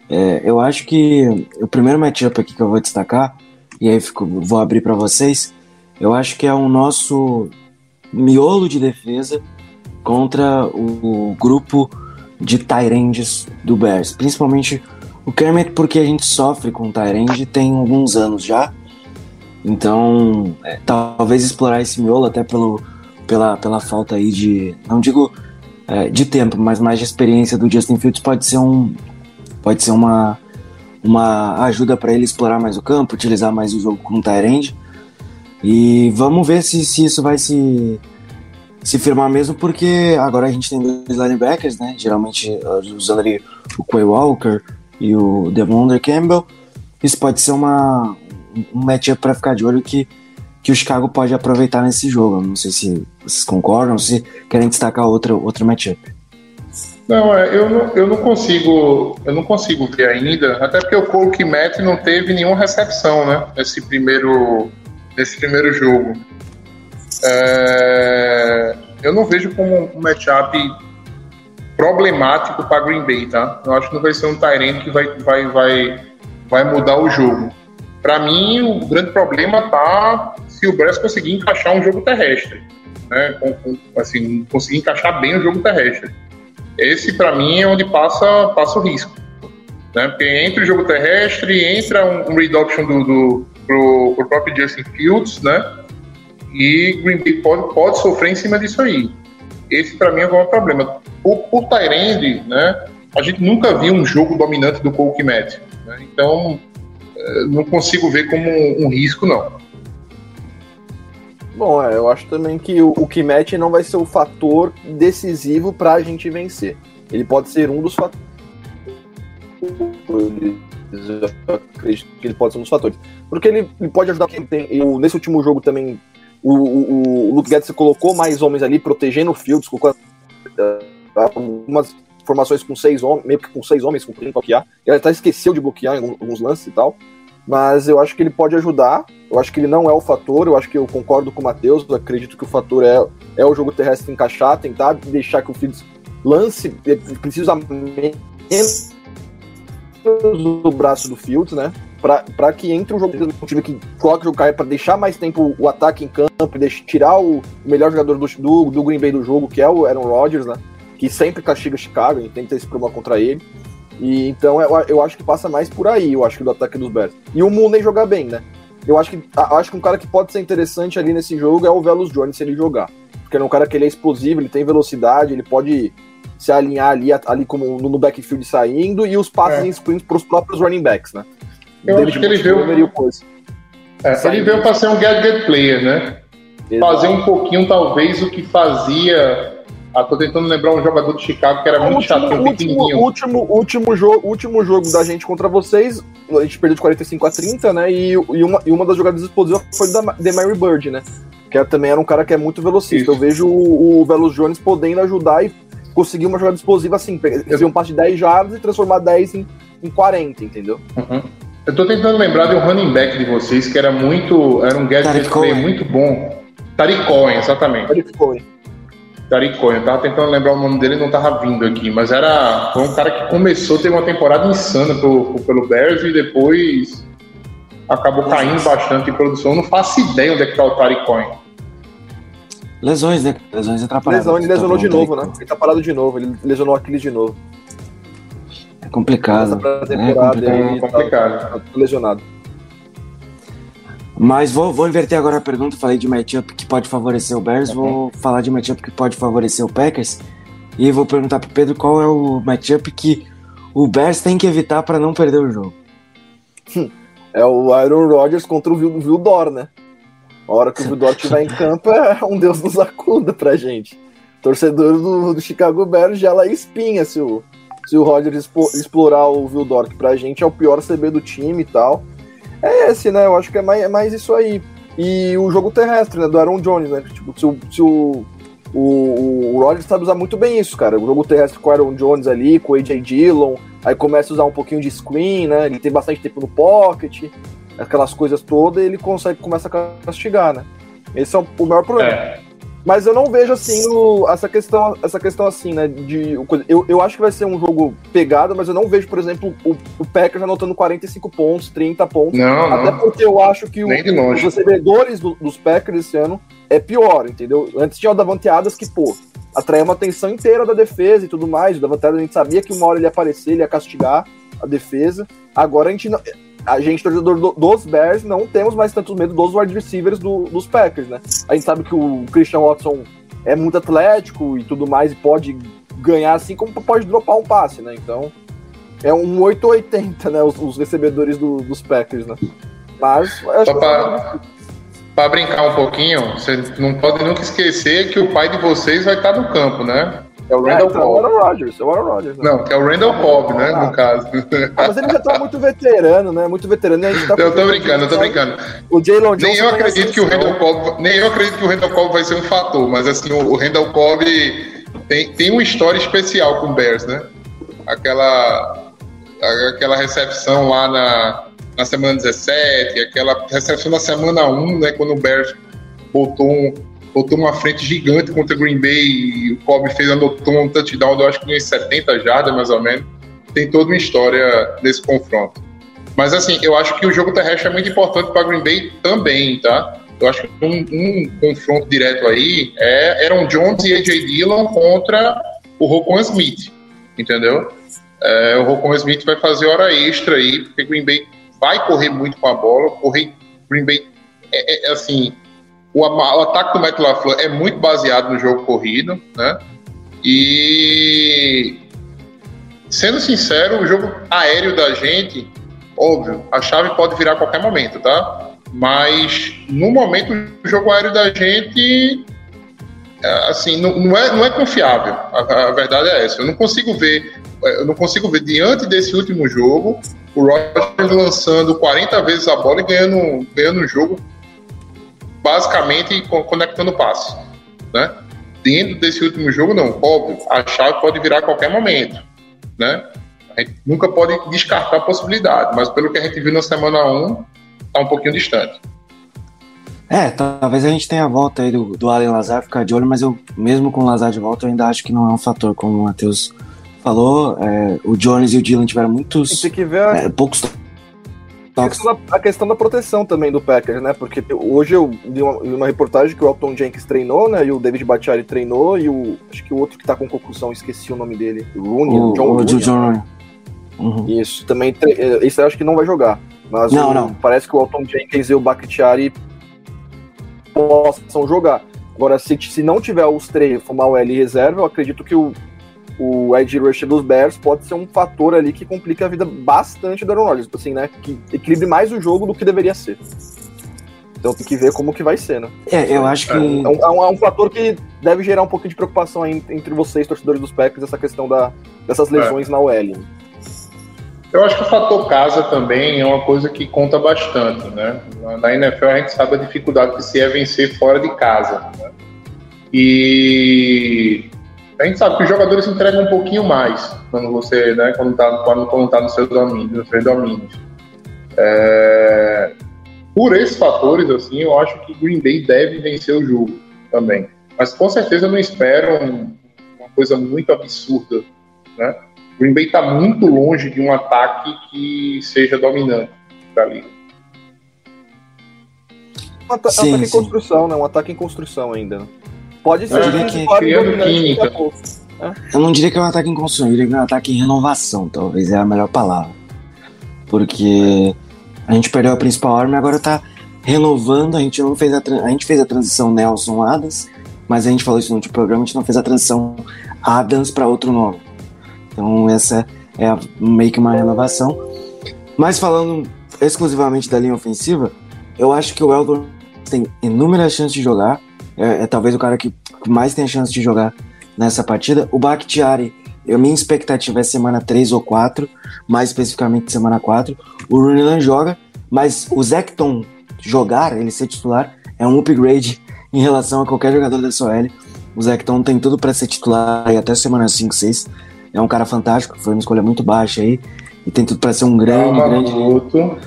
É, eu acho que o primeiro matchup aqui que eu vou destacar, e aí fico, vou abrir para vocês, eu acho que é o nosso miolo de defesa contra o, o grupo de Tyrands do Bears, principalmente o Kermit, porque a gente sofre com Tyrande tem alguns anos já. Então, é, talvez explorar esse miolo até pelo, pela, pela falta aí de, não digo é, de tempo, mas mais de experiência do Justin Fields pode ser um pode ser uma uma ajuda para ele explorar mais o campo, utilizar mais o jogo com Tyrande. E vamos ver se, se isso vai se se firmar mesmo, porque agora a gente tem dois linebackers, né? Geralmente uh, usando ali o Quay Walker e o Devondre Campbell. Isso pode ser uma, um matchup para ficar de olho que, que o Chicago pode aproveitar nesse jogo. Não sei se vocês concordam, se querem destacar outro, outro matchup. Não, é, eu não, eu não consigo, eu não consigo ver ainda, até porque o Cole Matt não teve nenhuma recepção, né? Nesse primeiro, nesse primeiro jogo. É, eu não vejo como um matchup problemático para Green Bay, tá? Eu acho que não vai ser um Tyrant que vai, vai, vai, vai mudar o jogo. Para mim, o grande problema tá se o Bears conseguir encaixar um jogo terrestre, né? Com, com, assim, conseguir encaixar bem o jogo terrestre. Esse, para mim, é onde passa, passa o risco. Né? Porque entre o jogo terrestre, entra um, um reduction do, do, pro, pro próprio Justin Fields, né? E Green Bay pode, pode sofrer em cima disso aí. Esse para mim é o problema. Por, por Tyrande, né? A gente nunca viu um jogo dominante do Cole né? Então não consigo ver como um, risco não. Bom, é, eu acho também que o, o Kimet não vai ser o fator decisivo para a gente vencer. Ele pode ser um dos fatores. Eu acredito que ele pode ser um dos fatores. Porque ele, ele pode ajudar quem tem. Eu, nesse último jogo também o, o, o Luke Guedes colocou mais homens ali, protegendo o Fields, colocou uh, algumas formações com seis homens, meio que com seis homens, quem bloquear. Ele até esqueceu de bloquear em alguns lances e tal. Mas eu acho que ele pode ajudar. Eu acho que ele não é o fator. Eu acho que eu concordo com o Matheus. Acredito que o fator é, é o jogo terrestre encaixar, tentar deixar que o Fields lance, precisa menos do braço do Fields, né? para que entre um jogo um time que coloque o jogo para deixar mais tempo o ataque em campo deixe, tirar o melhor jogador do, do, do, Green Bay do jogo, que é o Aaron Rodgers, né? Que sempre castiga Chicago, e tenta esse problema contra ele. E então eu, eu acho que passa mais por aí, eu acho que do ataque dos Bears. E o Mooney jogar bem, né? Eu acho que acho que um cara que pode ser interessante ali nesse jogo é o Velus Jones se ele jogar. Porque é um cara que ele é explosivo, ele tem velocidade, ele pode se alinhar ali, ali como no backfield saindo e os passes é. em sprint para os próprios running backs, né? Eu acho que ele veio. É, ele veio para ser um gadget player, né? Exato. Fazer um pouquinho, talvez, o que fazia. Ah, tô tentando lembrar um jogador do Chicago que era muito último, chato, último, último, último, jogo, último jogo da gente contra vocês, a gente perdeu de 45 a 30, né? E, e, uma, e uma das jogadas explosivas foi da Mary Bird, né? Que também era um cara que é muito velocista. Isso. Eu vejo o, o Velos Jones podendo ajudar e conseguir uma jogada explosiva assim, fazer um passe de 10 jardas e transformar 10 em, em 40, entendeu? Uhum. Eu tô tentando lembrar de um running back de vocês que era muito. Era um gadget muito bom. Tariq Cohen, exatamente. Tariq Cohen. Tariq Cohen. Eu tava tentando lembrar o nome dele e não tava vindo aqui. Mas era. Foi um cara que começou, teve uma temporada insana pelo, pelo Bears e depois acabou caindo bastante em produção. Eu não faço ideia onde é que tá o Tariq Cohen. Lesões, né? Lesões atrapalhadas. Lesão, ele lesionou de novo, né? Ele tá parado de novo, ele lesionou aquele de novo. É complicado. Essa temporada é complicado. Tá, complicado. Tá, lesionado. Mas vou, vou inverter agora a pergunta. Falei de matchup que pode favorecer o Bears. Uhum. Vou falar de matchup que pode favorecer o Packers. E vou perguntar pro Pedro qual é o matchup que o Bears tem que evitar para não perder o jogo. É o Aaron Rodgers contra o Vildor, né? A hora que o Vildor estiver em campo é um Deus nos acuda pra gente. Torcedor do, do Chicago Bears já lá espinha se o, se o Rodgers explorar o Vildor, que pra gente é o pior CB do time e tal. É esse, né? Eu acho que é mais, é mais isso aí. E o jogo terrestre, né? Do Aaron Jones, né? Tipo, se o, se o, o, o Rodgers sabe usar muito bem isso, cara. O jogo terrestre com o Aaron Jones ali, com o AJ Dillon, aí começa a usar um pouquinho de screen, né? Ele tem bastante tempo no pocket, aquelas coisas todas, e ele consegue, começa a castigar, né? Esse é o, maior problema. É. Mas eu não vejo assim o- essa questão, essa questão assim, né? De, eu, eu acho que vai ser um jogo pegado, mas eu não vejo, por exemplo, o, o Packers anotando 45 pontos, 30 pontos. Não, Até não. porque eu acho que o- os recebedores do- dos Packers esse ano é pior, entendeu? Antes tinha o Davante Adams que, pô, atraía uma atenção inteira da defesa e tudo mais. O Davante Adams a gente sabia que uma hora ele ia aparecer, ele ia castigar a defesa. Agora a gente não. A gente, torcedor do- dos Bears, não temos mais tanto medo dos wide receivers do- dos Packers, né? A gente sabe que o Christian Watson é muito atlético e tudo mais, e pode ganhar assim como pode dropar um passe, né? Então, é um 880, né? Os, os recebedores do- dos Packers, né? Mas, Só que pra, pra brincar um pouquinho, você não pode nunca esquecer que o pai de vocês vai estar no campo, né? É o É, Randall então, é o Cobb. Aaron Rodgers, é o Aaron Rodgers. Né? Não, é o Randall Cobb, né? Ah. No caso. Ah, mas ele já tá muito veterano, né? Muito veterano. E a gente tá Eu tô brincando, eu tô brincando. O Jalen Johnson Nem eu tá acredito que o. Randall Cobb, nem eu acredito que o Randall Cobb vai ser um fator, mas assim, o, o Randall Cobb tem, tem uma história especial com o Bears, né? Aquela aquela recepção lá na, na semana 17, aquela recepção na semana 1, né, quando o Bears botou, um, botou uma frente gigante contra Green Bay e o Cobb fez anotou um touchdown, eu acho que uns 70 jardas mais ou menos. Tem toda uma história desse confronto. Mas assim, eu acho que o jogo terrestre é muito importante para Green Bay também, tá? Eu acho que um, um confronto direto aí é Aaron Jones e AJ Dillon contra o Rocon Smith, entendeu? É, o Rocon Smith vai fazer hora extra aí, porque Green Bay vai correr muito com a bola. Correr, Green Bay é, é, assim, o, o ataque do Matt LaFleur é muito baseado no jogo corrido, né? E sendo sincero, o jogo aéreo da gente, óbvio, a chave pode virar a qualquer momento, tá? Mas no momento o jogo aéreo da gente é, assim, não, não é, não é confiável. A, a verdade é essa. Eu não consigo ver, eu não consigo ver diante desse último jogo o Rodgers lançando 40 vezes a bola e ganhando, ganhando o jogo basicamente co- conectando passe, né? Dentro desse último jogo, não. Óbvio, a chave pode virar a qualquer momento, né? A gente nunca pode descartar a possibilidade, mas pelo que a gente viu na semana 1, tá um pouquinho distante. É, talvez a gente tenha a volta aí do, do Allen Lazar, ficar de olho, mas eu, mesmo com o Lazar de volta, eu ainda acho que não é um fator, como o Matheus falou. é, o Jones e o Dylan tiveram muitos. Tem que ver a, é, poucos a questão da, a questão da proteção também do Packers, né? Porque hoje eu li uma, li uma reportagem que o Elton Jenkins treinou, né? E o David Bakhtiari treinou, e o. Acho que o outro que tá com concussão, esqueci o nome dele. O Rooney, O, John o, Rooney. John Rooney. Uhum. Isso, também. eh, Esse eu acho que não vai jogar. Mas Não, o- não. parece que o Elton Jenkins e o Bakhtiari possam jogar. Agora, se, se não tiver os três, formar o L reserva, eu acredito que o, o Edge Rusher dos Bears pode ser um fator ali que complica a vida bastante do Aaron Rodgers, assim, né? Que equilibre mais o jogo do que deveria ser. Então tem que ver como que vai ser, né? É, eu acho que. É um, é um- é um fator que deve gerar um pouquinho de preocupação aí entre vocês, torcedores dos Packers, essa questão da, dessas lesões na OL. Eu acho que o fator casa também é uma coisa que conta bastante, né? Na NFL a gente sabe a dificuldade que se é vencer fora de casa. né? E a gente sabe que os jogadores se entregam um pouquinho mais quando você, né? Quando tá, quando, quando tá no seu domínio, nos seus domínios. É, Por esses fatores, assim, eu acho que Green Bay deve vencer o jogo também. Mas com certeza eu não espero um- uma coisa muito absurda, né? Green Bay está muito longe de um ataque que seja dominante da liga. Um ata- Sim, ataque em construção, né? Um ataque em construção ainda. Né? Pode ser Eu diria que- química. a pouco. Eu não diria que é um ataque em construção, eu diria que é um ataque em renovação, talvez é a melhor palavra. Porque a gente perdeu a principal arma e agora tá renovando, a gente não fez a, a gente fez a transição Nelson Adams, mas a gente falou isso no último programa, a gente não fez a transição Adams para outro nome. Então essa é a- meio que uma renovação. Mas falando exclusivamente da linha ofensiva, eu acho que o Eldon tem inúmeras chances de jogar. É, é talvez o cara que mais tem chance de jogar nessa partida. O Bakhtiari, a minha expectativa é semana 3 ou 4, mais especificamente semana 4. O Runilan joga, mas o Zecton jogar, ele ser titular, é um upgrade em relação a qualquer jogador da SOL. O Zecton tem tudo para ser titular aí até semana 5, 6. É um cara fantástico, foi uma escolha muito baixa aí. E tem tudo para ser um grande, Calma, grande. Guto.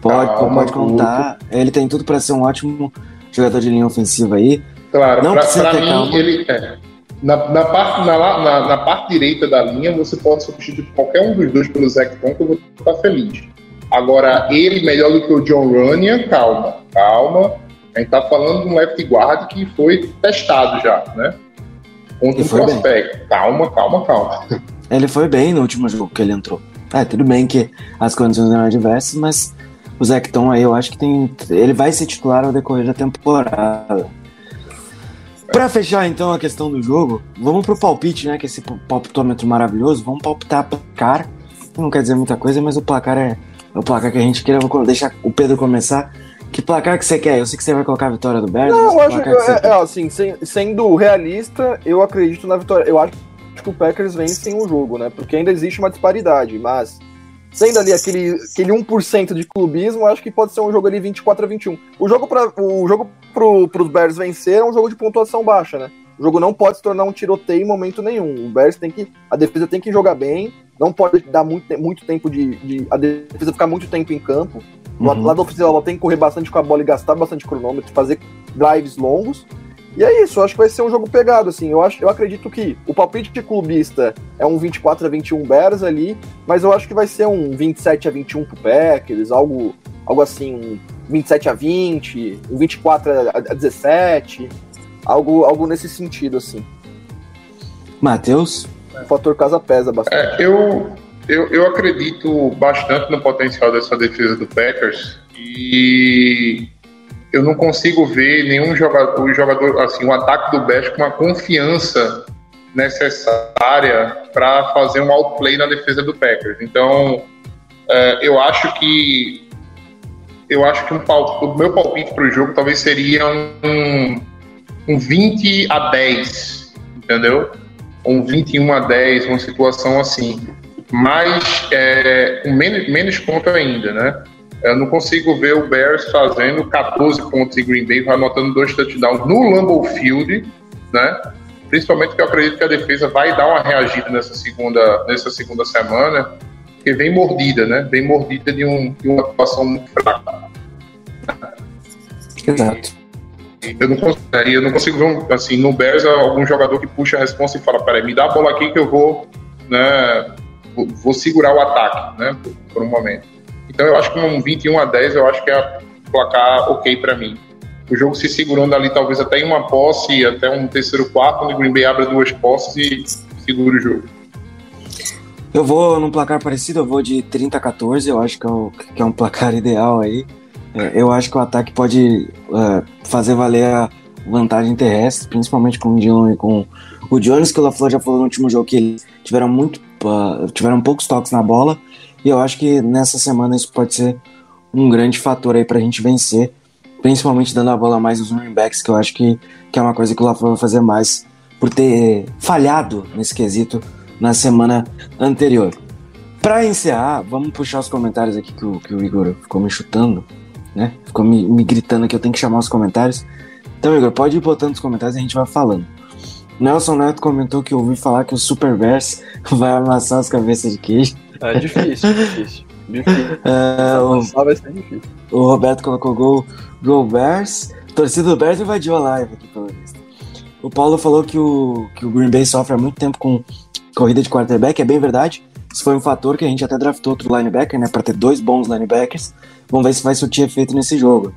Pode, Calma, pode contar. Ele tem tudo para ser um ótimo jogador de linha ofensiva aí. Claro, Não pra, precisa pra mim, calma. ele é. Na, na, parte, na, na, na parte direita da linha, você pode substituir qualquer um dos dois pelo Zac Tom, que eu vou estar feliz. Agora, ele melhor do que o John Runyan, calma, calma. A gente tá falando de um left guard que foi testado já, né? Contra um bem. Calma, calma, calma. Ele foi bem no último jogo que ele entrou. É, tudo bem que as condições eram adversas, mas o Zecton aí eu acho que tem. Ele vai ser titular ao decorrer da temporada. Pra fechar então a questão do jogo, vamos pro palpite, né? Que esse palpitômetro maravilhoso. Vamos palpitar placar. Não quer dizer muita coisa, mas o placar é, é o placar que a gente quer. Eu vou deixar o Pedro começar. Que placar que você quer? Eu sei que você vai colocar a vitória do Bears. Não, eu acho que, é, é, assim, sem- sendo realista, eu acredito na vitória. Eu acho que o Packers vencem o jogo, né? Porque ainda existe uma disparidade, mas sendo ali aquele, aquele 1% de clubismo, acho que pode ser um jogo ali 24 a 21. O jogo, pra, o jogo pro, pros Bears vencer é um jogo de pontuação baixa, né? O jogo não pode se tornar um tiroteio em momento nenhum. O Bears tem que. A defesa tem que jogar bem, não pode dar muito, muito tempo de, de. A defesa ficar muito tempo em campo. Uhum. lado ofensivo ela tem que correr bastante com a bola e gastar bastante cronômetro, fazer drives longos. E é isso, eu acho que vai ser um jogo pegado, assim. Eu, acho, eu acredito que o palpite de clubista é um 24 a 21 Bears ali, mas eu acho que vai ser um 27 a 21 pro Packers, algo, algo assim, um 27 a 20, um 24 a, a 17, algo, algo nesse sentido, assim. Matheus? O fator casa pesa bastante. É, eu, eu, eu acredito bastante no potencial dessa defesa do Packers e eu não consigo ver nenhum jogador, o jogador assim, o ataque do Bears com a confiança necessária para fazer um outplay na defesa do Packers. Então, é, eu acho que eu acho que um o meu palpite para o jogo talvez seria um, um 20 a 10, entendeu? um 21 a 10, uma situação assim. Mas é, com menos, menos ponto ainda, né? Eu não consigo ver o Bears fazendo 14 pontos em Green Bay, anotando dois touchdowns no Lambeau Field, né? Principalmente porque eu acredito que a defesa vai dar uma reagida nessa segunda, nessa segunda semana, porque vem mordida, né? Vem mordida de, um, de uma atuação muito fraca. Exato. Eu não, consigo, eu não consigo ver, assim, no Bears algum jogador que puxa a responsa e fala, peraí, me dá a bola aqui que eu vou, né, vou segurar o ataque, né, por, por um momento. Então eu acho que um 21 a 10 eu acho que é placar ok para mim. O jogo se segurando ali talvez até em uma posse, até um terceiro quarto, onde o Green Bay abre duas posses e segura o jogo. Eu vou num placar parecido, eu vou de 30 a 14, eu acho que é, o- que é um placar ideal aí. É, eu acho que o ataque pode é, fazer valer a vantagem terrestre, principalmente com o Dillon e com o Jones, que o LaFleur já falou no último jogo que eles tiveram muito ah, tiveram poucos toques na bola, e eu acho que nessa semana isso pode ser um grande fator aí pra gente vencer, principalmente dando a bola mais aos running backs, que eu acho que, que é uma coisa que o LaFleur vai fazer mais por ter falhado nesse quesito na semana anterior. Pra encerrar, vamos puxar os comentários aqui que o, que o Igor ficou me chutando, né? Ficou me, me gritando que eu tenho que chamar os comentários. Então, Igor, pode ir botando os comentários e a gente vai falando. Nelson Neto comentou que ouviu falar que o Superverse vai amassar as cabeças de queijo. É difícil, difícil. Difícil. É, o, vai ser difícil. o Roberto colocou gol, gol Bears. Torcida do Bears invadiu a live aqui, pelo visto. O Paulo falou que o, que o Green Bay sofre há muito tempo com corrida de quarterback, é bem verdade. Isso foi um fator que a gente até draftou outro linebacker, né? Pra ter dois bons linebackers. Vamos ver se vai surtir efeito nesse jogo.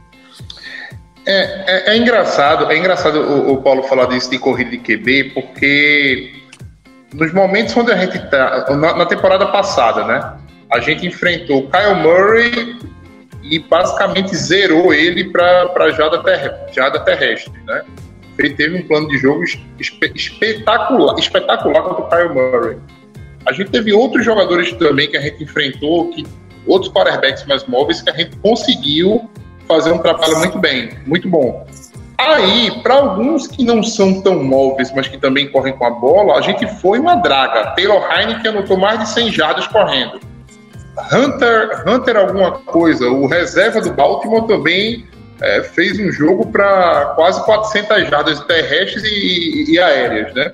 É, é, é engraçado, é engraçado o, o Paulo falar disso de corrida de QB, porque nos momentos onde a gente tá, na, na temporada passada, né, a gente enfrentou Kyle Murray e basicamente zerou ele para jada, ter, jada terrestre, né? Ele teve um plano de jogo espe- espetacular, espetacular contra o Kyle Murray. A gente teve outros jogadores também que a gente enfrentou, que outros quarterbacks mais móveis que a gente conseguiu fazer um trabalho muito bem, muito bom. Aí, para alguns que não são tão móveis, mas que também correm com a bola, a gente foi uma draga. Taylor Heineken anotou mais de 100 jardas correndo. Hunter, Hunter alguma coisa, o reserva do Baltimore também é, fez um jogo para quase 400 jardas terrestres e, e aéreas, né?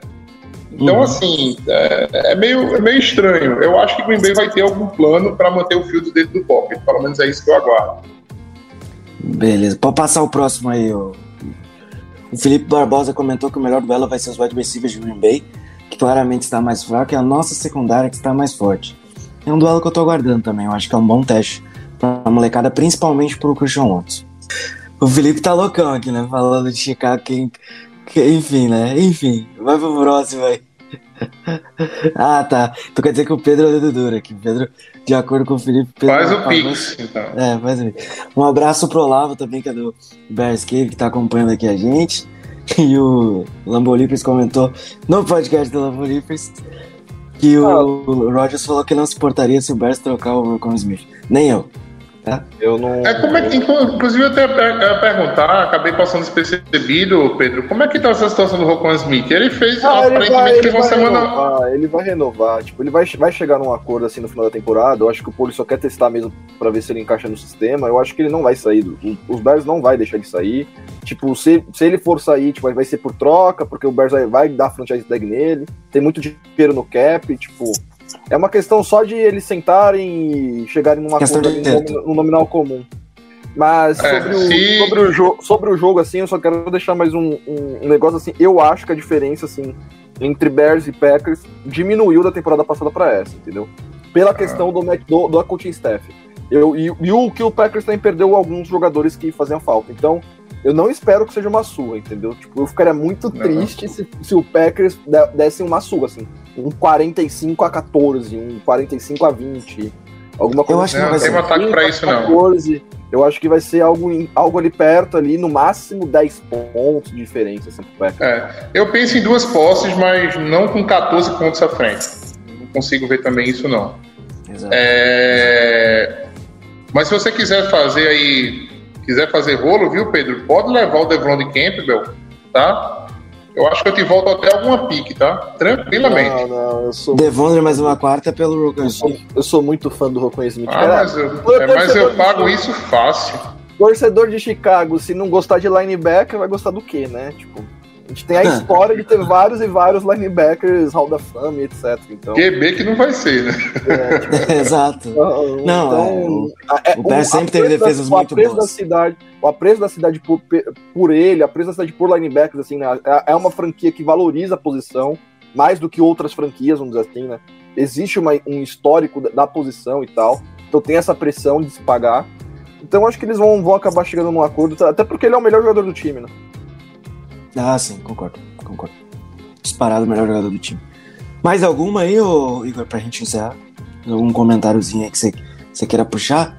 Então, Uhum. assim, é, é meio, é meio estranho. Eu acho que o Green Bay vai ter algum plano para manter o field dentro do pocket. Pelo menos é isso que eu aguardo. Beleza, pode passar o próximo aí, ô, O Felipe Barbosa comentou que o melhor duelo vai ser os wide receivers de Green Bay, que claramente está mais fraco, e a nossa secundária que está mais forte. É um duelo que eu tô aguardando também, eu acho que é um bom teste pra molecada, principalmente pro Christian Watson. O Felipe tá loucão aqui, né? Falando de Chicago, quem, que- enfim, né? Enfim, vai pro próximo aí. ah, tá. Tu quer dizer que o Pedro é o dedo duro aqui. Pedro, de acordo com o Felipe, Pedro Faz o falou- Pix, então. é, faz o Um abraço pro Olavo também, que é do Bears Cave, que tá acompanhando aqui a gente. E o Lambolipers comentou no podcast do Lambolipers que Ah. o Rogers falou que não se importaria se o Bears trocar o Rocon Smith. Nem eu. Eu não. É, como é que, inclusive, eu até ia perguntar, acabei passando despercebido, Pedro, como é que tá essa situação do Rocon Smith? Ele fez, Ah, ele aparentemente, vai, ele fez uma semana. renovar, ele vai renovar. Tipo, ele vai, vai chegar num acordo assim no final da temporada. Eu acho que o Poli só quer testar mesmo pra ver se ele encaixa no sistema. Eu acho que ele não vai sair. Os Bears não vai deixar ele sair. Tipo, se, se ele for sair, tipo, vai ser por troca, porque o Bears vai, vai dar franchise tag nele. Tem muito dinheiro no cap, tipo. É uma questão só de eles sentarem e chegarem num Questão acordo de ali, teto. num, num nominal comum. Mas É, sobre, o, se- sobre, o jogo, sobre o jogo, assim, eu só quero deixar mais um, um- um negócio assim. Eu acho que a diferença, assim, entre Bears e Packers diminuiu da temporada passada pra essa, entendeu? Pela questão do, do, do coaching staff. Eu, e, e o que o Packers também perdeu alguns jogadores que faziam falta. Então, eu não espero que seja uma surra, entendeu? Tipo, eu ficaria muito Não. triste se, se o Packers de- desse uma surra, assim. Um 45 a 14, um 45 a 20. Alguma coisa Eu acho que Não, não vai tem ser. um ataque pra isso, não. 14. Eu acho que vai ser algo, em- algo ali perto, ali, no máximo 10 pontos de diferença, assim, pro Packers. É, eu penso em duas posses, mas não com 14 pontos à frente. Não consigo ver também isso, não. Exato. É, Mas se você quiser fazer aí, quiser fazer rolo, viu, Pedro? Pode levar o Devon de Campbell, tá? Eu acho que eu te volto até alguma pique, tá? Tranquilamente. Não, não, eu sou, Devondre mais uma quarta pelo Rocon eu sou, Smith. eu sou muito fã do Rocco Smith. Ah, Cara, mas eu, é, mas eu pago isso fácil. torcedor de Chicago, se não gostar de linebacker, vai gostar do quê, né? Tipo, a gente tem a história de ter vários e vários linebackers, Hall da Fama e etc. Então, QB que não vai ser, né? é, tipo, Exato. Não, Não, então, é, o Bears sempre teve defesas da, muito o boas. da cidade, o apreço da cidade por, por ele, o apreço da cidade por linebackers, assim, né, é, é uma franquia que valoriza a posição mais do que outras franquias, vamos dizer assim, né? Existe uma- um histórico da, da posição e tal, então tem essa pressão de se pagar. Então acho que eles vão, vão acabar chegando num acordo, até porque ele é o melhor jogador do time, né? Ah, sim, concordo, concordo. Disparado o melhor jogador do time. Mais alguma aí, ô, Igor, pra gente encerrar? Algum comentáriozinho aí que você, queira puxar?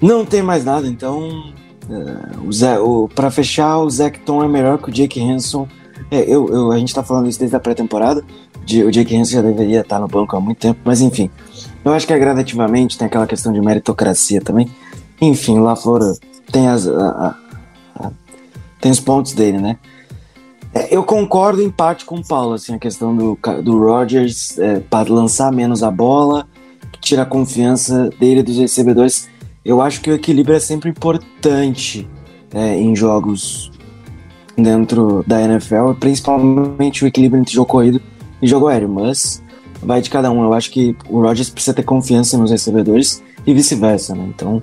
Não tem mais nada, então. é, o Zé, o, pra fechar, o Zecton é melhor que o Jake Hanson. É, eu, eu- a gente tá falando isso desde a pré-temporada. O Jake Hanson já deveria estar no banco há muito tempo, mas enfim. Eu acho que é gradativamente, tem aquela questão de meritocracia também. Enfim, lá fora tem as. a- tem os pontos dele, né? É, Eu concordo em parte com o Paulo, assim, a questão do, do Rodgers é, para lançar menos a bola, que tira a confiança dele dos recebedores. Eu acho que o equilíbrio é sempre importante é, em jogos dentro da NFL, principalmente o equilíbrio entre jogo corrido e jogo aéreo, mas vai de cada um. Eu acho que o Rodgers precisa ter confiança nos recebedores e vice-versa, né? Então,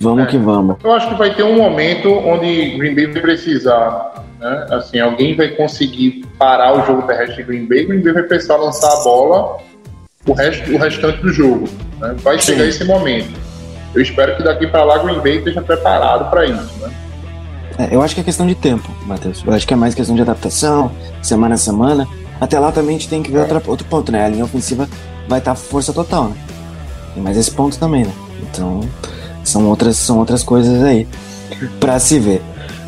vamos É. que vamos. Eu acho que vai ter um momento onde Green Bay vai precisar, né? Assim, alguém vai conseguir parar o jogo terrestre de Green Bay, Green Bay vai precisar lançar a bola o, resto, o restante do jogo. né? Vai Sim. chegar esse momento. Eu espero que daqui para lá Green Bay esteja preparado para isso, né? É, eu acho que é questão de tempo, Matheus. Eu acho que é mais questão de adaptação, semana a semana. Até lá também a gente tem que ver É. outra, outro ponto, né? A linha ofensiva vai estar força total, né? Tem mais esse ponto também, né? Então, são outras, são outras coisas aí pra se ver.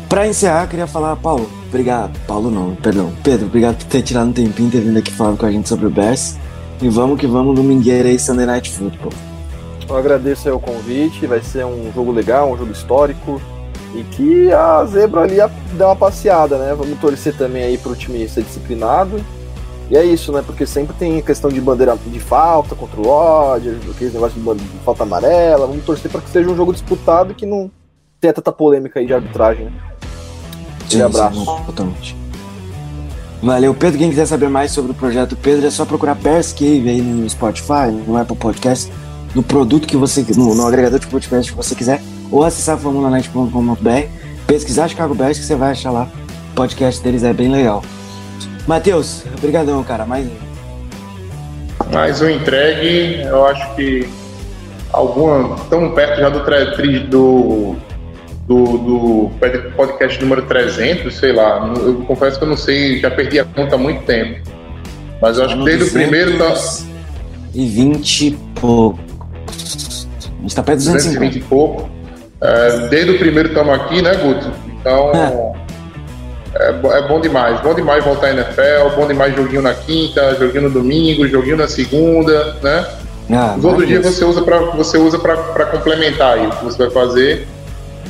Pra encerrar, queria falar, Paulo, obrigado. Paulo não, perdão. Pedro, obrigado por ter tirado um tempinho, ter vindo aqui falando com a gente sobre o Bears. E vamos que vamos, domingueira aí, Sunday Night Football. Eu agradeço aí o convite, vai ser um jogo legal, um jogo histórico. E que a zebra ali dá uma passeada, né? Vamos torcer também aí pro time ser disciplinado. E é isso, né? Porque sempre tem questão de bandeira de falta contra o Rodgers, aqueles negócios de, de falta amarela. Vamos torcer para que seja um jogo disputado e que não tenha tanta polêmica aí de arbitragem, né? Sim, abraço. sim, não, totalmente. Valeu, Pedro. Quem quiser saber mais sobre o projeto Pedro, é só procurar Bears Cave aí no Spotify, no Apple Podcast, no produto que você, no, no agregador de podcast que você quiser, ou acessar formulanet.com.br, pesquisar Chicago Bears que você vai achar lá podcast deles é bem legal. Matheus, obrigadão, cara. Mais um. Mais um entregue, eu acho que alguma tão perto já do do, do, do podcast número 300, sei lá. Eu confesso que eu não sei, já perdi a conta há muito tempo. Mas eu acho que desde o primeiro tá E 20 e pouco. A gente tá perto de 220 250. e pouco. É, desde o primeiro estamos aqui, né, Guto? Então é, é bom demais. Bom demais voltar à NFL, bom demais joguinho na quinta, joguinho no domingo, joguinho na segunda, né? Ah, Os outros dias maravilhoso. você usa para você usa para complementar aí o que você vai fazer,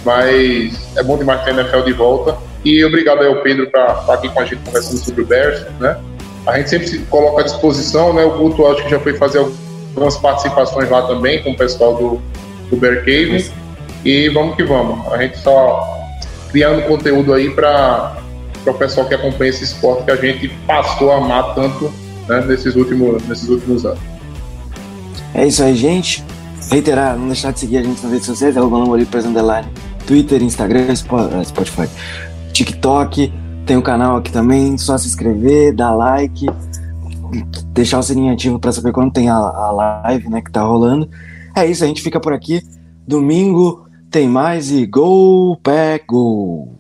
mas é bom demais ter a NFL de volta. E obrigado aí ao Pedro para estar aqui com a gente conversando sobre o Bears, né? A gente sempre se coloca à disposição, né? O Guto acho que já foi fazer algumas participações lá também com o pessoal do, do Bear Cave. E vamos que vamos. A gente só criando conteúdo aí para o pessoal que acompanha esse esporte que a gente passou a amar tanto né, nesses, últimos, nesses últimos anos. É isso aí, gente. Reiterar, não deixar de seguir a gente nas redes sociais, é o Underline, Twitter, Instagram, eh, Spotify, TikTok, tem o canal aqui também, só se inscrever, dar like, deixar o sininho ativo para saber quando tem a, a live, né, que tá rolando. É isso, a gente fica por aqui. Domingo tem mais e Go Pack Go!